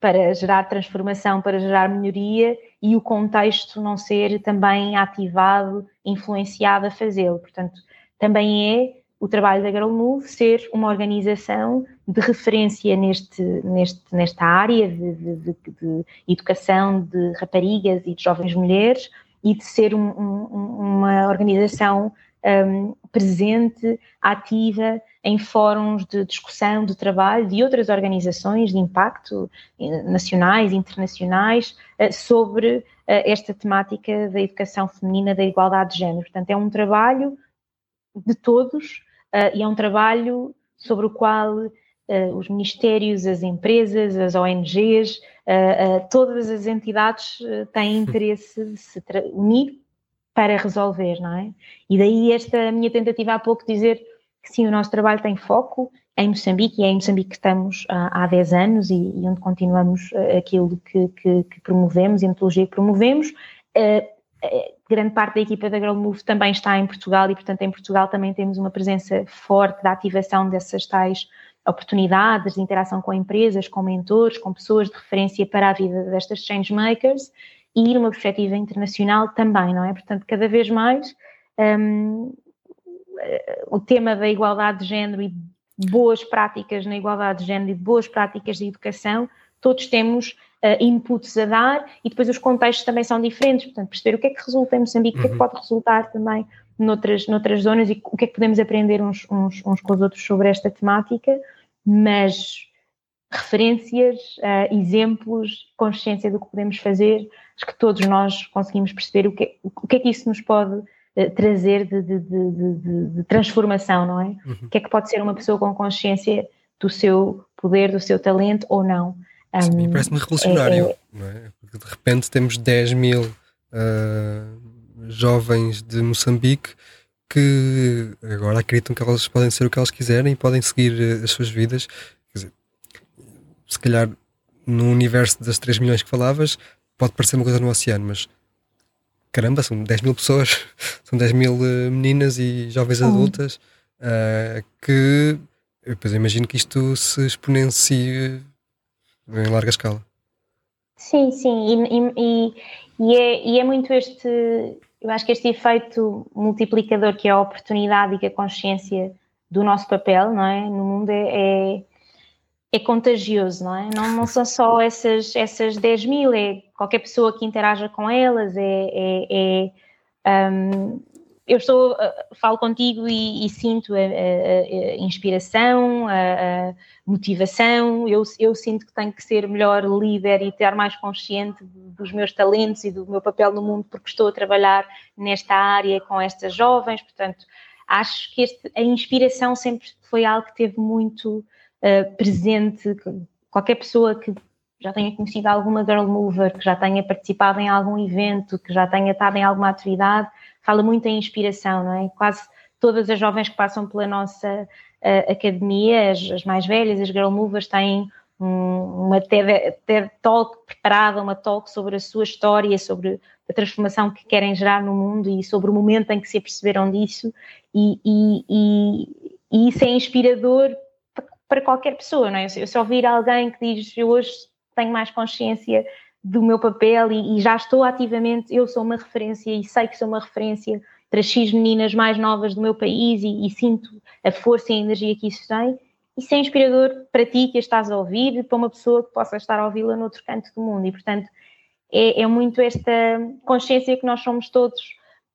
para gerar transformação, para gerar melhoria e o contexto não ser também ativado, influenciado a fazê-lo. Portanto, também é o trabalho da Girl Move ser uma organização de referência neste, neste, nesta área de, de, de, de educação de raparigas e de jovens mulheres e de ser um, um, uma organização um, presente, ativa em fóruns de discussão de trabalho de outras organizações de impacto eh, nacionais, internacionais, eh, sobre eh, esta temática da educação feminina, da igualdade de género. Portanto, é um trabalho de todos e é um trabalho sobre o qual os ministérios, as empresas, as ONGs, todas as entidades têm interesse de se unir para resolver, não é? E daí esta minha tentativa há pouco de dizer que sim, o nosso trabalho tem foco em Moçambique e é em Moçambique que estamos há, há 10 anos e, e onde continuamos uh, aquilo que, que, que, promovemos, a metodologia que promovemos. Grande parte da equipa da Girl Move também está em Portugal e, portanto, em Portugal também temos uma presença forte da ativação dessas tais oportunidades de interação com empresas, com mentores, com pessoas de referência para a vida destas changemakers e numa perspectiva internacional também, não é? Portanto, cada vez mais um, o tema da igualdade de género e boas práticas na igualdade de género e boas práticas de educação, todos temos inputs a dar e depois os contextos também são diferentes, portanto, perceber o que é que resulta em Moçambique, uhum. o que é que uhum. pode resultar também noutras, noutras zonas e o que é que podemos aprender uns, uns, uns com os outros sobre esta temática, mas referências, uh, exemplos, consciência do que podemos fazer, acho que todos nós conseguimos perceber o que, o que é que isso nos pode uh, trazer de, de, de, de, transformação, não é? Uhum. O que é que pode ser uma pessoa com consciência do seu poder, do seu talento ou não? Um, Parece-me revolucionário, é, é, não é? Porque de repente temos 10 mil uh, jovens de Moçambique que agora acreditam que elas podem ser o que elas quiserem e podem seguir as suas vidas se calhar no universo das 3 milhões que falavas, pode parecer uma coisa no oceano, mas caramba, são 10 mil pessoas, (laughs) são 10 mil uh, meninas e jovens oh. adultas uh, que eu depois imagino que isto se exponencie em larga escala. Sim, sim, e, e, e, é, e é muito este, eu acho que este efeito multiplicador que é a oportunidade e que a consciência do nosso papel, não é, no mundo é, é é contagioso, não é? Não, não são só essas, essas 10 mil, é qualquer pessoa que interaja com elas, é, é, é um, eu estou, uh, falo contigo e, e sinto a, a, a inspiração, a, a, motivação, eu, eu sinto que tenho que ser melhor líder e estar mais consciente dos meus talentos e do meu papel no mundo porque estou a trabalhar nesta área com estas jovens, portanto, acho que este, a inspiração sempre foi algo que teve muito uh, presente, qualquer pessoa que já tenha conhecido alguma girl mover, que já tenha participado em algum evento, que já tenha estado em alguma atividade, fala muito em inspiração, não é? Quase todas as jovens que passam pela nossa uh, academia, as, as, mais velhas, as girl movers, têm um, uma TED, TED Talk preparada, uma talk sobre a sua história, sobre a transformação que querem gerar no mundo e sobre o momento em que se aperceberam disso, e, e, e, e isso é inspirador para qualquer pessoa, não é? Eu só ouvir alguém que diz eu hoje tenho mais consciência do meu papel e, e, já estou ativamente, eu sou uma referência e sei que sou uma referência para X meninas mais novas do meu país e, e sinto a força e a energia que isso tem. Isso é inspirador para ti que a estás a ouvir e para uma pessoa que possa estar a ouvi-la noutro canto do mundo. E, portanto, é, é muito esta consciência que nós somos todos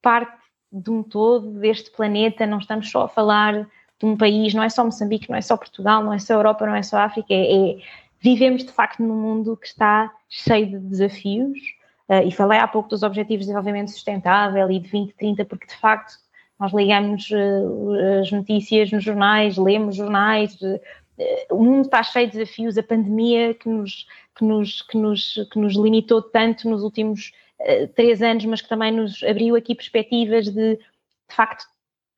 parte de um todo, deste planeta, não estamos só a falar de um país, não é só Moçambique, não é só Portugal, não é só Europa, não é só África, é, é vivemos de facto num mundo que está cheio de desafios, uh, e falei há pouco dos Objetivos de Desenvolvimento Sustentável e de 2030, porque de facto nós ligamos uh, as notícias nos jornais, lemos jornais, uh, o mundo está cheio de desafios, a pandemia que nos, que nos, que nos, que nos limitou tanto nos últimos três anos, mas que também nos abriu aqui perspectivas de, de facto,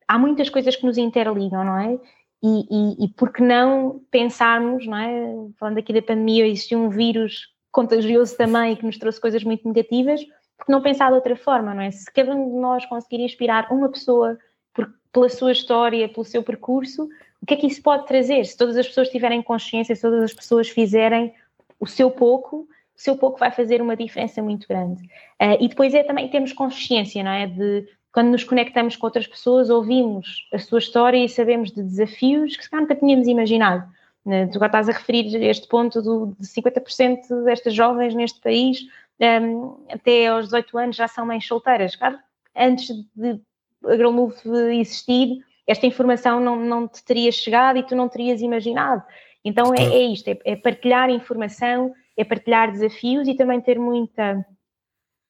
há muitas coisas que nos interligam, não é? E, e, e por que não pensarmos, não é? Falando aqui da pandemia, existiu um vírus contagioso também que nos trouxe coisas muito negativas, porque não pensar de outra forma, não é? Se cada um de nós conseguir inspirar uma pessoa por, pela sua história, pelo seu percurso, o que é que isso pode trazer? Se todas as pessoas tiverem consciência, se todas as pessoas fizerem o seu pouco, o seu pouco vai fazer uma diferença muito grande. Uh, e depois é também termos consciência, não é? De quando nos conectamos com outras pessoas, ouvimos a sua história e sabemos de desafios que se calhar nunca tínhamos imaginado. Tu agora estás a referir este ponto do, de 50% destas jovens neste país um, até aos 18 anos já são mães solteiras. Claro, antes de a Girl Move existir, esta informação não, não te teria chegado e tu não terias imaginado. Então é, é isto, é, é partilhar informação, é partilhar desafios e também ter muita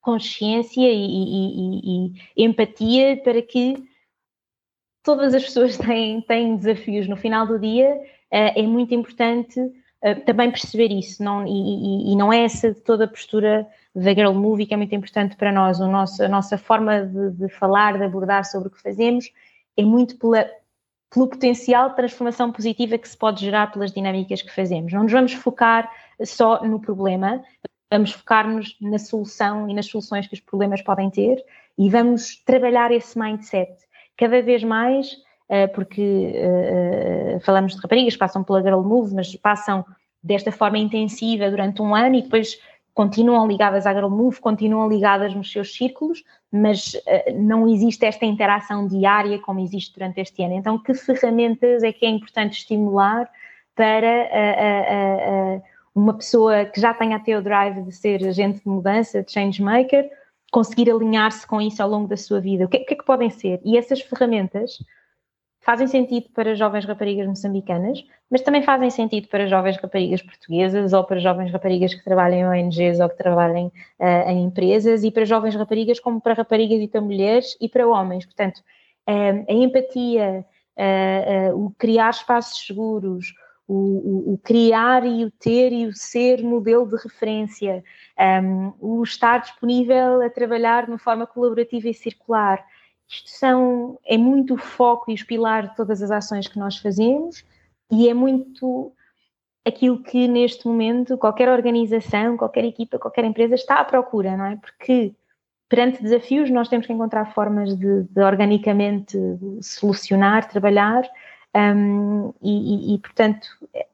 consciência e, e, e, e, empatia para que todas as pessoas (laughs) têm, têm desafios no final do dia. Uh, é muito importante uh, também perceber isso, não, e, não é essa de toda a postura da Girl Movie que é muito importante para nós. O nosso, a nossa forma de, de falar, de abordar sobre o que fazemos, é muito pela, pelo potencial de transformação positiva que se pode gerar pelas dinâmicas que fazemos. Não nos vamos focar só no problema, vamos focar-nos na solução e nas soluções que os problemas podem ter e vamos trabalhar esse mindset cada vez mais, eh, porque eh, eh, falamos de raparigas que passam pela Girl Move, mas passam desta forma intensiva durante um ano e depois continuam ligadas à Girl Move, continuam ligadas nos seus círculos, mas não existe esta interação diária como existe durante este ano. Então, que ferramentas é que é importante estimular para uma pessoa que já tenha até o drive de ser agente de mudança, de change maker, conseguir alinhar-se com isso ao longo da sua vida? O que, o que é que podem ser? E essas ferramentas fazem sentido para jovens raparigas moçambicanas, mas também fazem sentido para jovens raparigas portuguesas ou para jovens raparigas que trabalham em ONGs ou que trabalhem uh, em empresas e para jovens raparigas como para raparigas e para mulheres e para homens. Portanto, uh, a empatia, uh, o criar espaços seguros, o, o, criar e o ter e o ser modelo de referência, um, o estar disponível a trabalhar de uma forma colaborativa e circular, isto são, é muito o foco e os pilares de todas as ações que nós fazemos e é muito aquilo que neste momento qualquer organização, qualquer equipa, qualquer empresa está à procura, não é? Porque perante desafios nós temos que encontrar formas de, de organicamente solucionar, trabalhar um, e, e, e, portanto,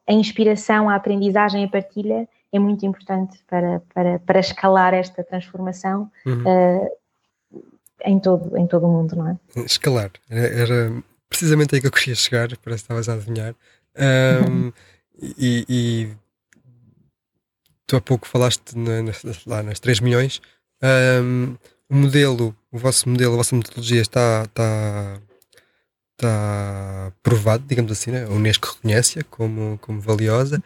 a inspiração, a aprendizagem, a partilha é muito importante para, para, para escalar esta transformação uhum. uh, em todo, em todo o mundo, não é? Escalar, era, era precisamente aí que eu queria chegar, parece que estavas a adivinhar. Um, (laughs) e, e, tu há pouco falaste na, na, lá nas 3 milhões. Um, o modelo, o vosso modelo, a vossa metodologia está, está, está provado, digamos assim, né? a Unesco reconhece-a como, como valiosa.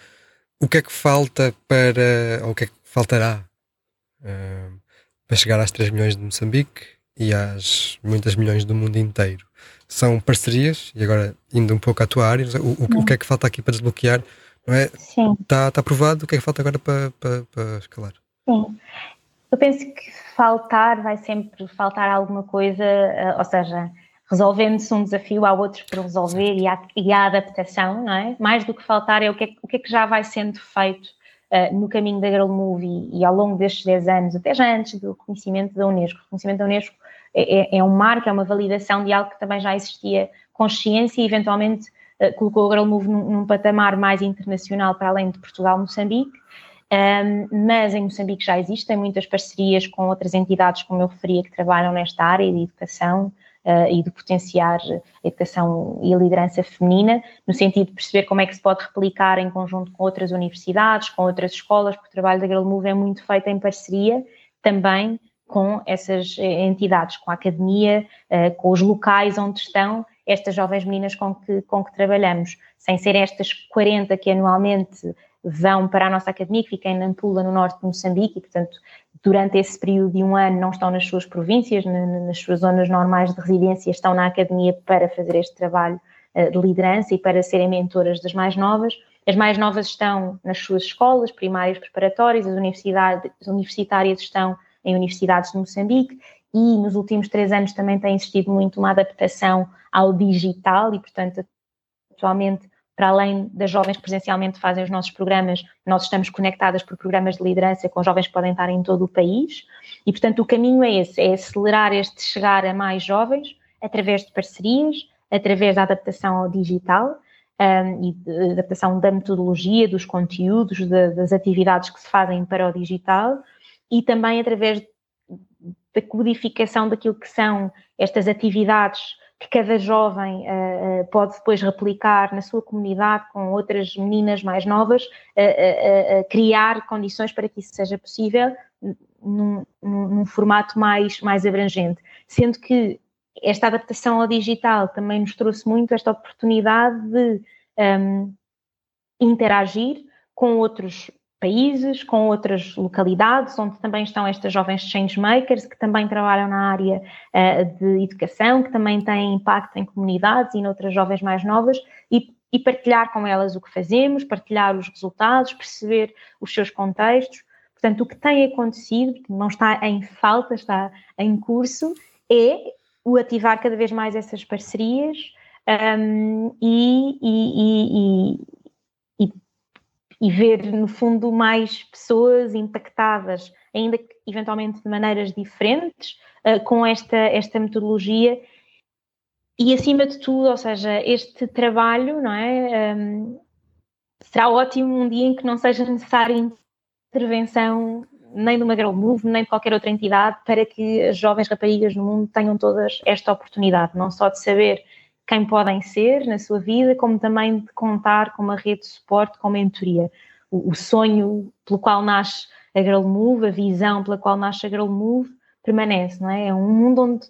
O que é que falta para, ou o que é que faltará um, para chegar às 3 milhões de Moçambique e às muitas milhões do mundo inteiro. São parcerias, e agora indo um pouco à tua área, o, o, o que é que falta aqui para desbloquear? Não é? Sim. Está, está aprovado, o que é que falta agora para, para, para escalar? Sim. Eu penso que faltar vai sempre faltar alguma coisa, eh, ou seja, resolvendo-se um desafio, há outros para resolver e há, e há adaptação, não é? Mais do que faltar é o que é, o que, é que já vai sendo feito uh, no caminho da Girl Movie e ao longo destes 10 anos, até já antes do reconhecimento da Unesco. O reconhecimento da Unesco é, é, é um marco, é uma validação de algo que também já existia consciência e eventualmente uh, colocou a Girl Move num, num, patamar mais internacional para além de Portugal, Moçambique. Um, mas em Moçambique já existem muitas parcerias com outras entidades, como eu referia, que trabalham nesta área de educação, uh, e de potenciar a educação e a liderança feminina, no sentido de perceber como é que se pode replicar em conjunto com outras universidades, com outras escolas, porque o trabalho da Girl Move é muito feito em parceria também com essas eh, entidades, com a academia, uh, com os locais onde estão estas jovens meninas com que, com que trabalhamos, sem ser estas 40 que anualmente vão para a nossa academia, que fica em Nampula, no norte de Moçambique, e, portanto, durante esse período de um ano não estão nas suas províncias, nas suas zonas normais de residência, estão na academia para fazer este trabalho eh, de liderança e para serem mentoras das mais novas. As mais novas estão nas suas escolas primárias preparatórias, as, universidades, as universitárias estão em universidades de Moçambique e nos últimos três anos também tem existido muito uma adaptação ao digital e, portanto, atualmente para além das jovens que presencialmente fazem os nossos programas, nós estamos conectadas por programas de liderança com jovens que podem estar em todo o país. E, portanto, o caminho é esse: é acelerar este chegar a mais jovens através de parcerias, através da adaptação ao digital. um, e de adaptação da metodologia, dos conteúdos, de, das atividades que se fazem para o digital e também através da codificação daquilo que são estas atividades que cada jovem uh, uh, pode depois replicar na sua comunidade com outras meninas mais novas, uh, criar condições para que isso seja possível num, num, num, formato mais, mais abrangente. Sendo que esta adaptação ao digital também nos trouxe muito esta oportunidade de um, interagir com outros países, com outras localidades, onde também estão estas jovens changemakers, que também trabalham na área uh, de educação, que também têm impacto em comunidades e noutras jovens mais novas, e, e, partilhar com elas o que fazemos, partilhar os resultados, perceber os seus contextos. Portanto, o que tem acontecido, não está em falta, está em curso, é o ativar cada vez mais essas parcerias um, e, e, e, e, ver, no fundo, mais pessoas impactadas, ainda que eventualmente de maneiras diferentes, uh, com esta, esta metodologia. E acima de tudo, ou seja, este trabalho, não é? Um, será ótimo um dia em que não seja necessária intervenção nem de uma Girl Move, nem de qualquer outra entidade, para que as jovens raparigas no mundo tenham todas esta oportunidade, não só de saber quem podem ser na sua vida, como também de contar com uma rede de suporte, com mentoria. O, o sonho pelo qual nasce a Girl Move, a visão pela qual nasce a Girl Move, permanece, não é? É um mundo onde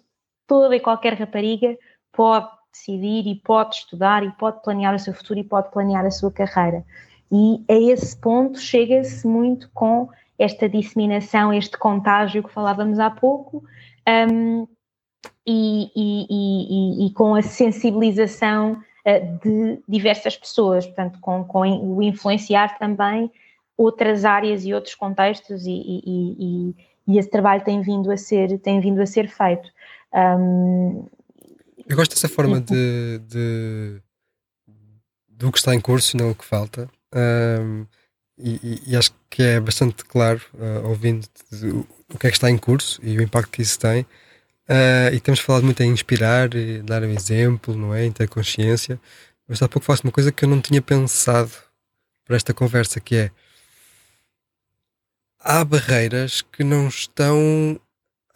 toda e qualquer rapariga pode decidir e pode estudar e pode planear o seu futuro e pode planear a sua carreira. E a esse ponto chega-se muito com esta disseminação, este contágio que falávamos há pouco, um, e, e, e, e, com a sensibilização uh, de diversas pessoas, portanto, com, com, o influenciar também outras áreas e outros contextos, e, esse trabalho tem vindo a ser, tem vindo a ser feito. Um, Eu gosto dessa forma de, de, do que está em curso e não o que falta. Um, e, e, acho que é bastante claro, uh, ouvindo o que é que está em curso e o impacto que isso tem. Uh, e temos falado muito em inspirar, e dar um exemplo, não é? Em ter consciência. Mas há pouco faço uma coisa que eu não tinha pensado para esta conversa, que é há barreiras que não estão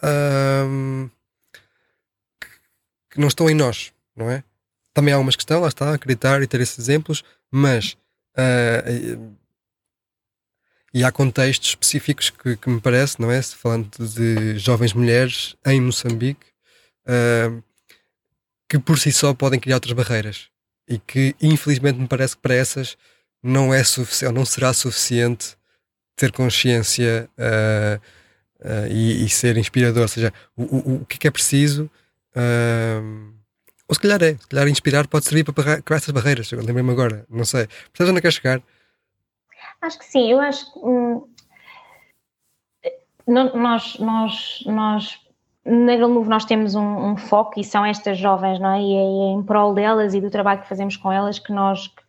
uh, que não estão em nós, não é? Também há umas que estão, lá está, acreditar e ter esses exemplos, mas uh, e há contextos específicos que, que, me parece, não é? Falando de jovens mulheres em Moçambique, uh, que por si só podem criar outras barreiras e que infelizmente me parece que para essas não é suficiente, não será suficiente ter consciência uh, uh, e, e, ser inspirador. Ou seja, o, o, o que é, que é preciso, ou se calhar é, se calhar inspirar pode servir para criar essas barreiras. Lembrei-me agora, não sei. Portanto, onde é quer chegar? Acho que sim, eu acho que hum, nós, nós, nós na Galmove nós temos um, um, foco e são estas jovens, não é? E é, é em prol delas e do trabalho que fazemos com elas que nós, que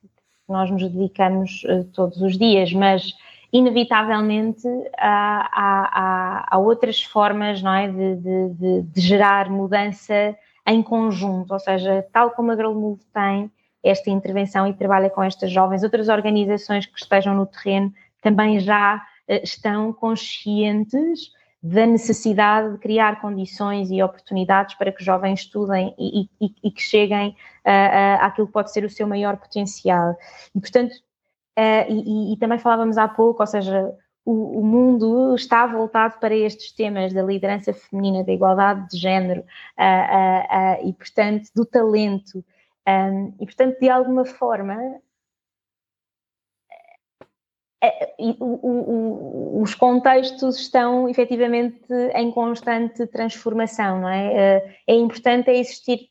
nós nos dedicamos uh, todos os dias, mas inevitavelmente há, há, há, outras formas, não é? De, de, de, de, gerar mudança em conjunto, ou seja, tal como a Girl Move tem esta intervenção e trabalha com estas jovens. Outras organizações que estejam no terreno também já uh, estão conscientes da necessidade de criar condições e oportunidades para que jovens estudem e, e, e que cheguem uh, uh, àquilo que pode ser o seu maior potencial. E, portanto, uh, e, e, também falávamos há pouco, ou seja, o, o, mundo está voltado para estes temas da liderança feminina, da igualdade de género e, portanto, do talento. Um, e, portanto, de alguma forma, é, o, o, os contextos estão efetivamente em constante transformação, não é? Eh, é importante existir,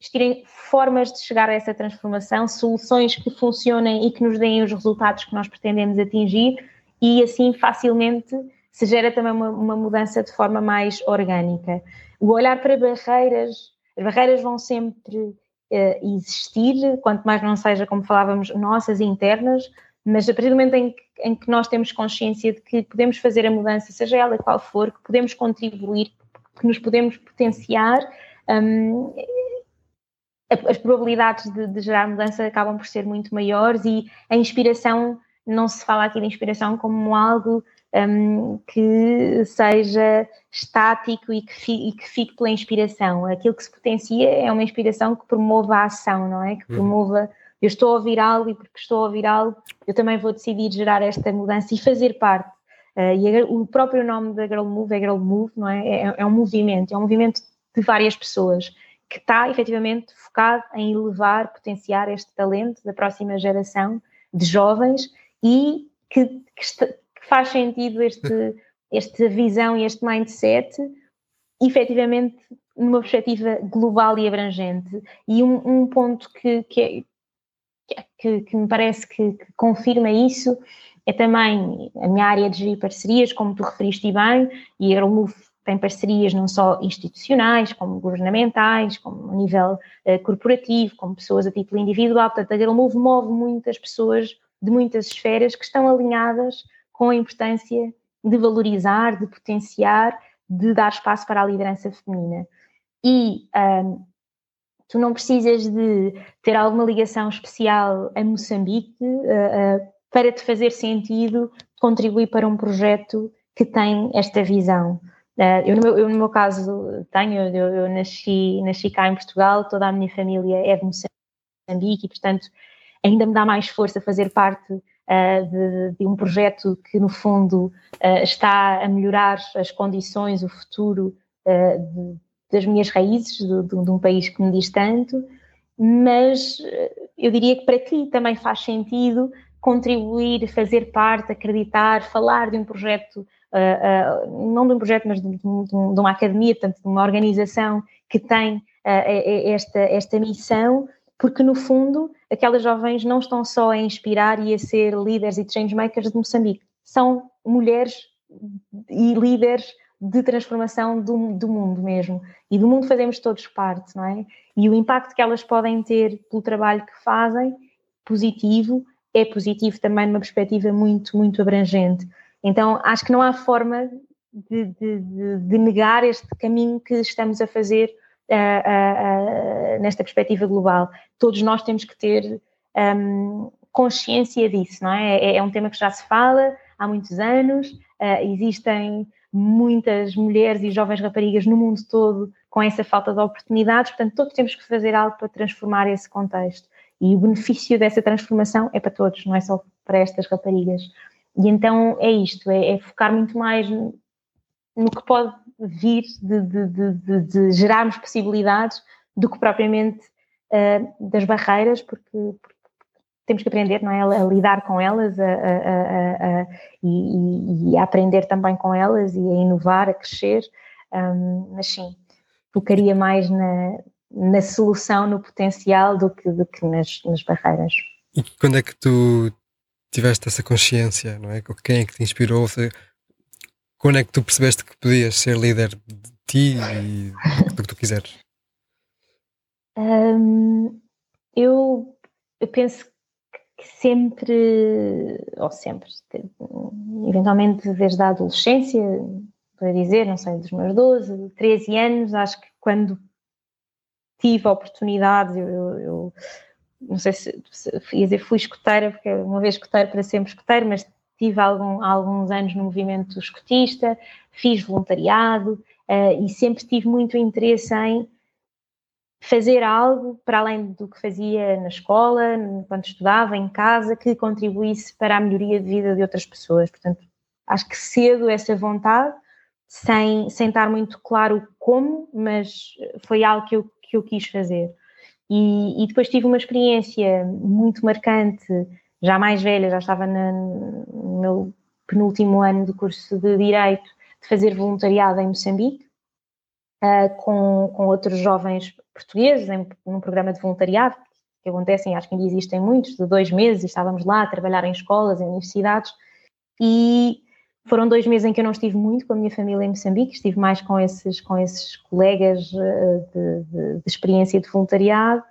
existirem formas de chegar a essa transformação, soluções que funcionem e que nos deem os resultados que nós pretendemos atingir e assim facilmente se gera também uma, uma mudança de forma mais orgânica. O olhar para barreiras, as barreiras vão sempre existir, quanto mais não seja, como falávamos, nossas internas, mas a partir do momento em que, em que, nós temos consciência de que podemos fazer a mudança, seja ela qual for, que podemos contribuir, que nos podemos potenciar, um, as probabilidades de, de, gerar mudança acabam por ser muito maiores e a inspiração, não se fala aqui de inspiração como algo um, que seja estático e que, fi, e que, fique pela inspiração. Aquilo que se potencia é uma inspiração que promova a ação, não é? Que uhum. promova, eu estou a ouvir algo e porque estou a ouvir algo, eu também vou decidir gerar esta mudança e fazer parte. Uh, e a, o próprio nome da Girl Move é Girl Move, não é? é? É, um movimento, é um movimento de várias pessoas que está efetivamente focado em elevar, potenciar este talento da próxima geração de jovens e que, que, faz sentido este, (laughs) esta visão e este mindset efetivamente numa perspectiva global e abrangente. E um, um ponto que, que, é, que, que, me parece que, que, confirma isso é também a minha área de gerir parcerias, como tu referiste bem, e a Euromove tem parcerias não só institucionais, como governamentais, como a nível uh, corporativo, como pessoas a título individual. Portanto, a Girlmove move muitas pessoas de muitas esferas que estão alinhadas com a importância de valorizar, de potenciar, de dar espaço para a liderança feminina. E um, tu não precisas de ter alguma ligação especial a Moçambique uh, uh, para te fazer sentido contribuir para um projeto que tem esta visão. Uh, eu, no meu, eu, no meu, caso, tenho, eu, eu, nasci, nasci cá em Portugal, toda a minha família é de Moçambique e, portanto, ainda me dá mais força fazer parte de, de, um projeto que, no fundo, uh, está a melhorar as condições, o futuro de, das minhas raízes, de, de, um país que me diz tanto, mas eu diria que para ti também faz sentido contribuir, fazer parte, acreditar, falar de um projeto não de um projeto, mas de, de, de, uma academia, portanto, de uma organização que tem esta, esta missão, porque no fundo aquelas jovens não estão só a inspirar e a ser líderes e changemakers de Moçambique, são mulheres e líderes de transformação do, do, mundo mesmo. E do mundo fazemos todos parte, não é? E o impacto que elas podem ter pelo trabalho que fazem, positivo, é positivo também numa perspectiva muito, muito abrangente. Então, acho que não há forma de, de, de negar este caminho que estamos a fazer uh, uh, nesta perspectiva global. Todos nós temos que ter um, consciência disso, não é? é? é? um tema que já se fala há muitos anos, existem muitas mulheres e jovens raparigas no mundo todo com essa falta de oportunidades, portanto, todos temos que fazer algo para transformar esse contexto. E o benefício dessa transformação é para todos, não é só para estas raparigas. E então é isto, é, é focar muito mais no que pode vir de, de, de, de, gerarmos possibilidades do que propriamente uh, das barreiras, porque, porque, temos que aprender não é, a, lidar com elas a, a, a, e, e, a aprender também com elas e a inovar, a crescer, um, mas sim, focaria mais na, na solução, no potencial do que, do que nas, nas barreiras. E quando é que tu tiveste essa consciência, não é? Quem é que te inspirou? Quando é que tu percebeste que podias ser líder de ti e do que tu quiseres? Um, eu, eu penso que sempre, ou sempre, eventualmente desde a adolescência, para dizer, não sei, dos meus 12, 13 anos, acho que quando tive a oportunidade, eu, eu, não sei se, se ia dizer fui escoteira, porque uma vez escoteira para sempre escoteira, mas tive algum, alguns anos no movimento escotista, fiz voluntariado uh, e sempre tive muito interesse em fazer algo para além do que fazia na escola, quando estudava, em casa, que contribuísse para a melhoria de vida de outras pessoas. Portanto, acho que cedo essa vontade, sem, sem estar muito claro como, mas foi algo que eu, que eu quis fazer. E, e, depois tive uma experiência muito marcante, já mais velha, já estava na, no meu penúltimo ano do curso de Direito, de fazer voluntariado em Moçambique, uh, com, com outros jovens portugueses, em, num programa de voluntariado, que acontecem, acho que ainda existem muitos, de dois meses, e estávamos lá a trabalhar em escolas, em universidades, e foram dois meses em que eu não estive muito com a minha família em Moçambique, estive mais com esses, com esses colegas eh, de, de, de experiência de voluntariado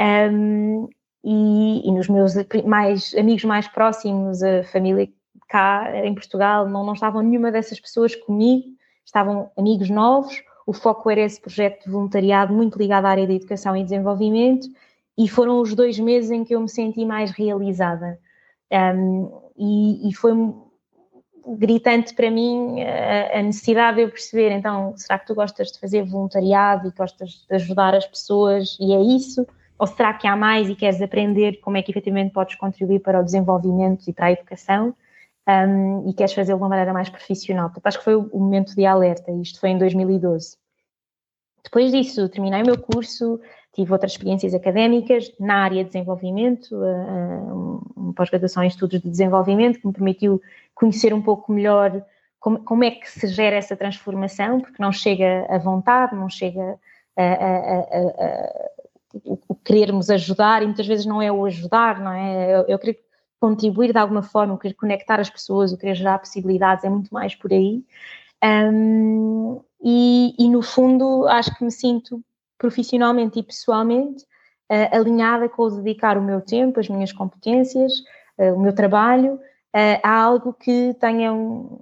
um, e, e, nos meus mais, amigos mais próximos, a família cá em Portugal, não, não estavam nenhuma dessas pessoas comigo, estavam amigos novos o foco era esse projeto de voluntariado muito ligado à área de educação e desenvolvimento, e foram os dois meses em que eu me senti mais realizada. Um, e, e, foi gritante para mim a, a, necessidade de eu perceber, então, será que tu gostas de fazer voluntariado e gostas de ajudar as pessoas e é isso? Ou será que há mais e queres aprender como é que efetivamente podes contribuir para o desenvolvimento e para a educação um, e queres fazê-lo de uma maneira mais profissional? Portanto, acho que foi o momento de alerta, isto foi em 2012. Depois disso, terminei o meu curso, tive outras experiências académicas na área de desenvolvimento, uma pós-graduação em estudos de desenvolvimento, que me permitiu conhecer um pouco melhor como, como, é que se gera essa transformação, porque não chega a vontade, não chega a, a, a, o querermos ajudar, e muitas vezes não é o ajudar, não é? Eu, eu querer contribuir de alguma forma, o querer conectar as pessoas, o querer gerar possibilidades, é muito mais por aí. Um, e, e, no fundo acho que me sinto profissionalmente e pessoalmente uh, alinhada com dedicar o meu tempo, as minhas competências, uh, o meu trabalho uh, a algo que tenha um,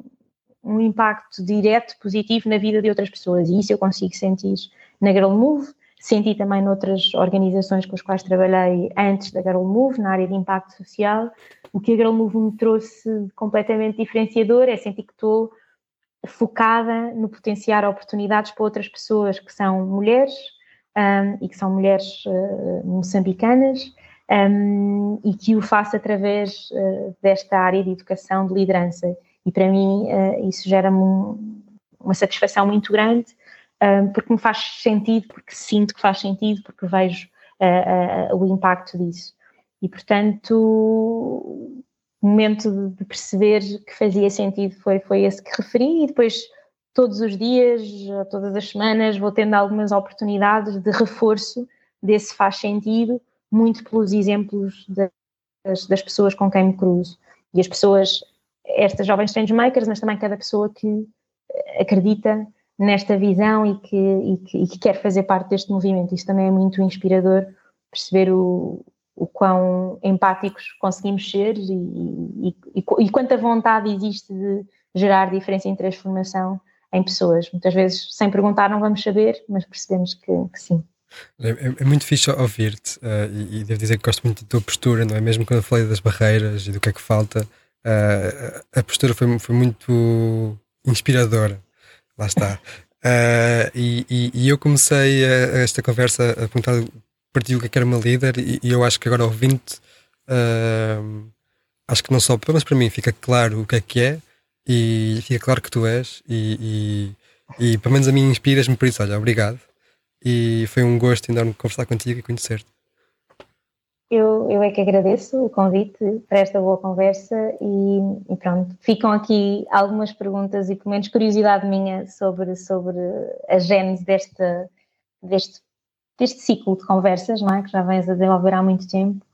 um, impacto direto, positivo na vida de outras pessoas e isso eu consigo sentir na Girl Move, senti também noutras organizações com as quais trabalhei antes da Girl Move, na área de impacto social. O que a Girl Move me trouxe completamente diferenciador é sentir que estou focada no potenciar oportunidades para outras pessoas que são mulheres um, e que são mulheres uh, moçambicanas um, e que o faço através uh, desta área de educação de liderança. E para mim uh, isso gera-me um, uma satisfação muito grande porque me faz sentido, porque sinto que faz sentido, porque vejo o impacto disso. E portanto momento de perceber que fazia sentido foi, foi esse que referi e depois todos os dias, todas as semanas vou tendo algumas oportunidades de reforço desse faz sentido, muito pelos exemplos das, das pessoas com quem me cruzo. E as pessoas, estas jovens changemakers, mas também cada pessoa que acredita nesta visão e que, e que, e que quer fazer parte deste movimento. Isso também é muito inspirador, perceber o, o quão empáticos conseguimos ser e, e, e, quanta vontade existe de gerar diferença e transformação em pessoas. Muitas vezes, sem perguntar, não vamos saber, mas percebemos que, que sim. É, é, é, muito fixe ouvir-te uh, e, e, devo dizer que gosto muito da tua postura, não é? Mesmo quando eu falei das barreiras e do que é que falta, uh, a postura foi, foi muito inspiradora. Lá está. Uh, e, e, eu comecei a, a esta conversa a perguntar partiu o que era uma líder e, e, eu acho que agora ouvindo-te, uh, acho que não só, mas para mim fica claro o que é que é e fica claro que tu és e, e, e pelo menos a mim inspiras-me por isso, olha, obrigado e foi um gosto enorme conversar contigo e conhecer-te. Eu, eu é que agradeço o convite para esta boa conversa e, e, pronto, ficam aqui algumas perguntas e pelo menos curiosidade minha sobre, sobre a gênese deste, deste deste ciclo de conversas, não é? Que já vens a desenvolver há muito tempo.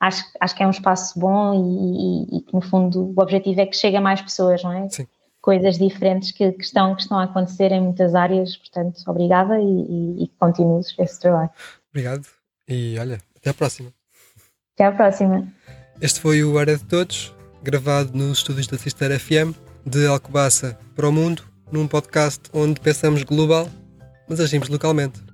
Acho, acho que é um espaço bom e, e, e que, no fundo, o objetivo é que chegue a mais pessoas, não é? Sim. Coisas diferentes que, que, estão, que estão a acontecer em muitas áreas, portanto, obrigada e, e continues esse trabalho. Obrigado e olha, até à próxima. Até à próxima. Este foi o Área de Todos, gravado nos estúdios da Sister FM, de Alcobaça para o mundo, num podcast onde pensamos global, mas agimos localmente.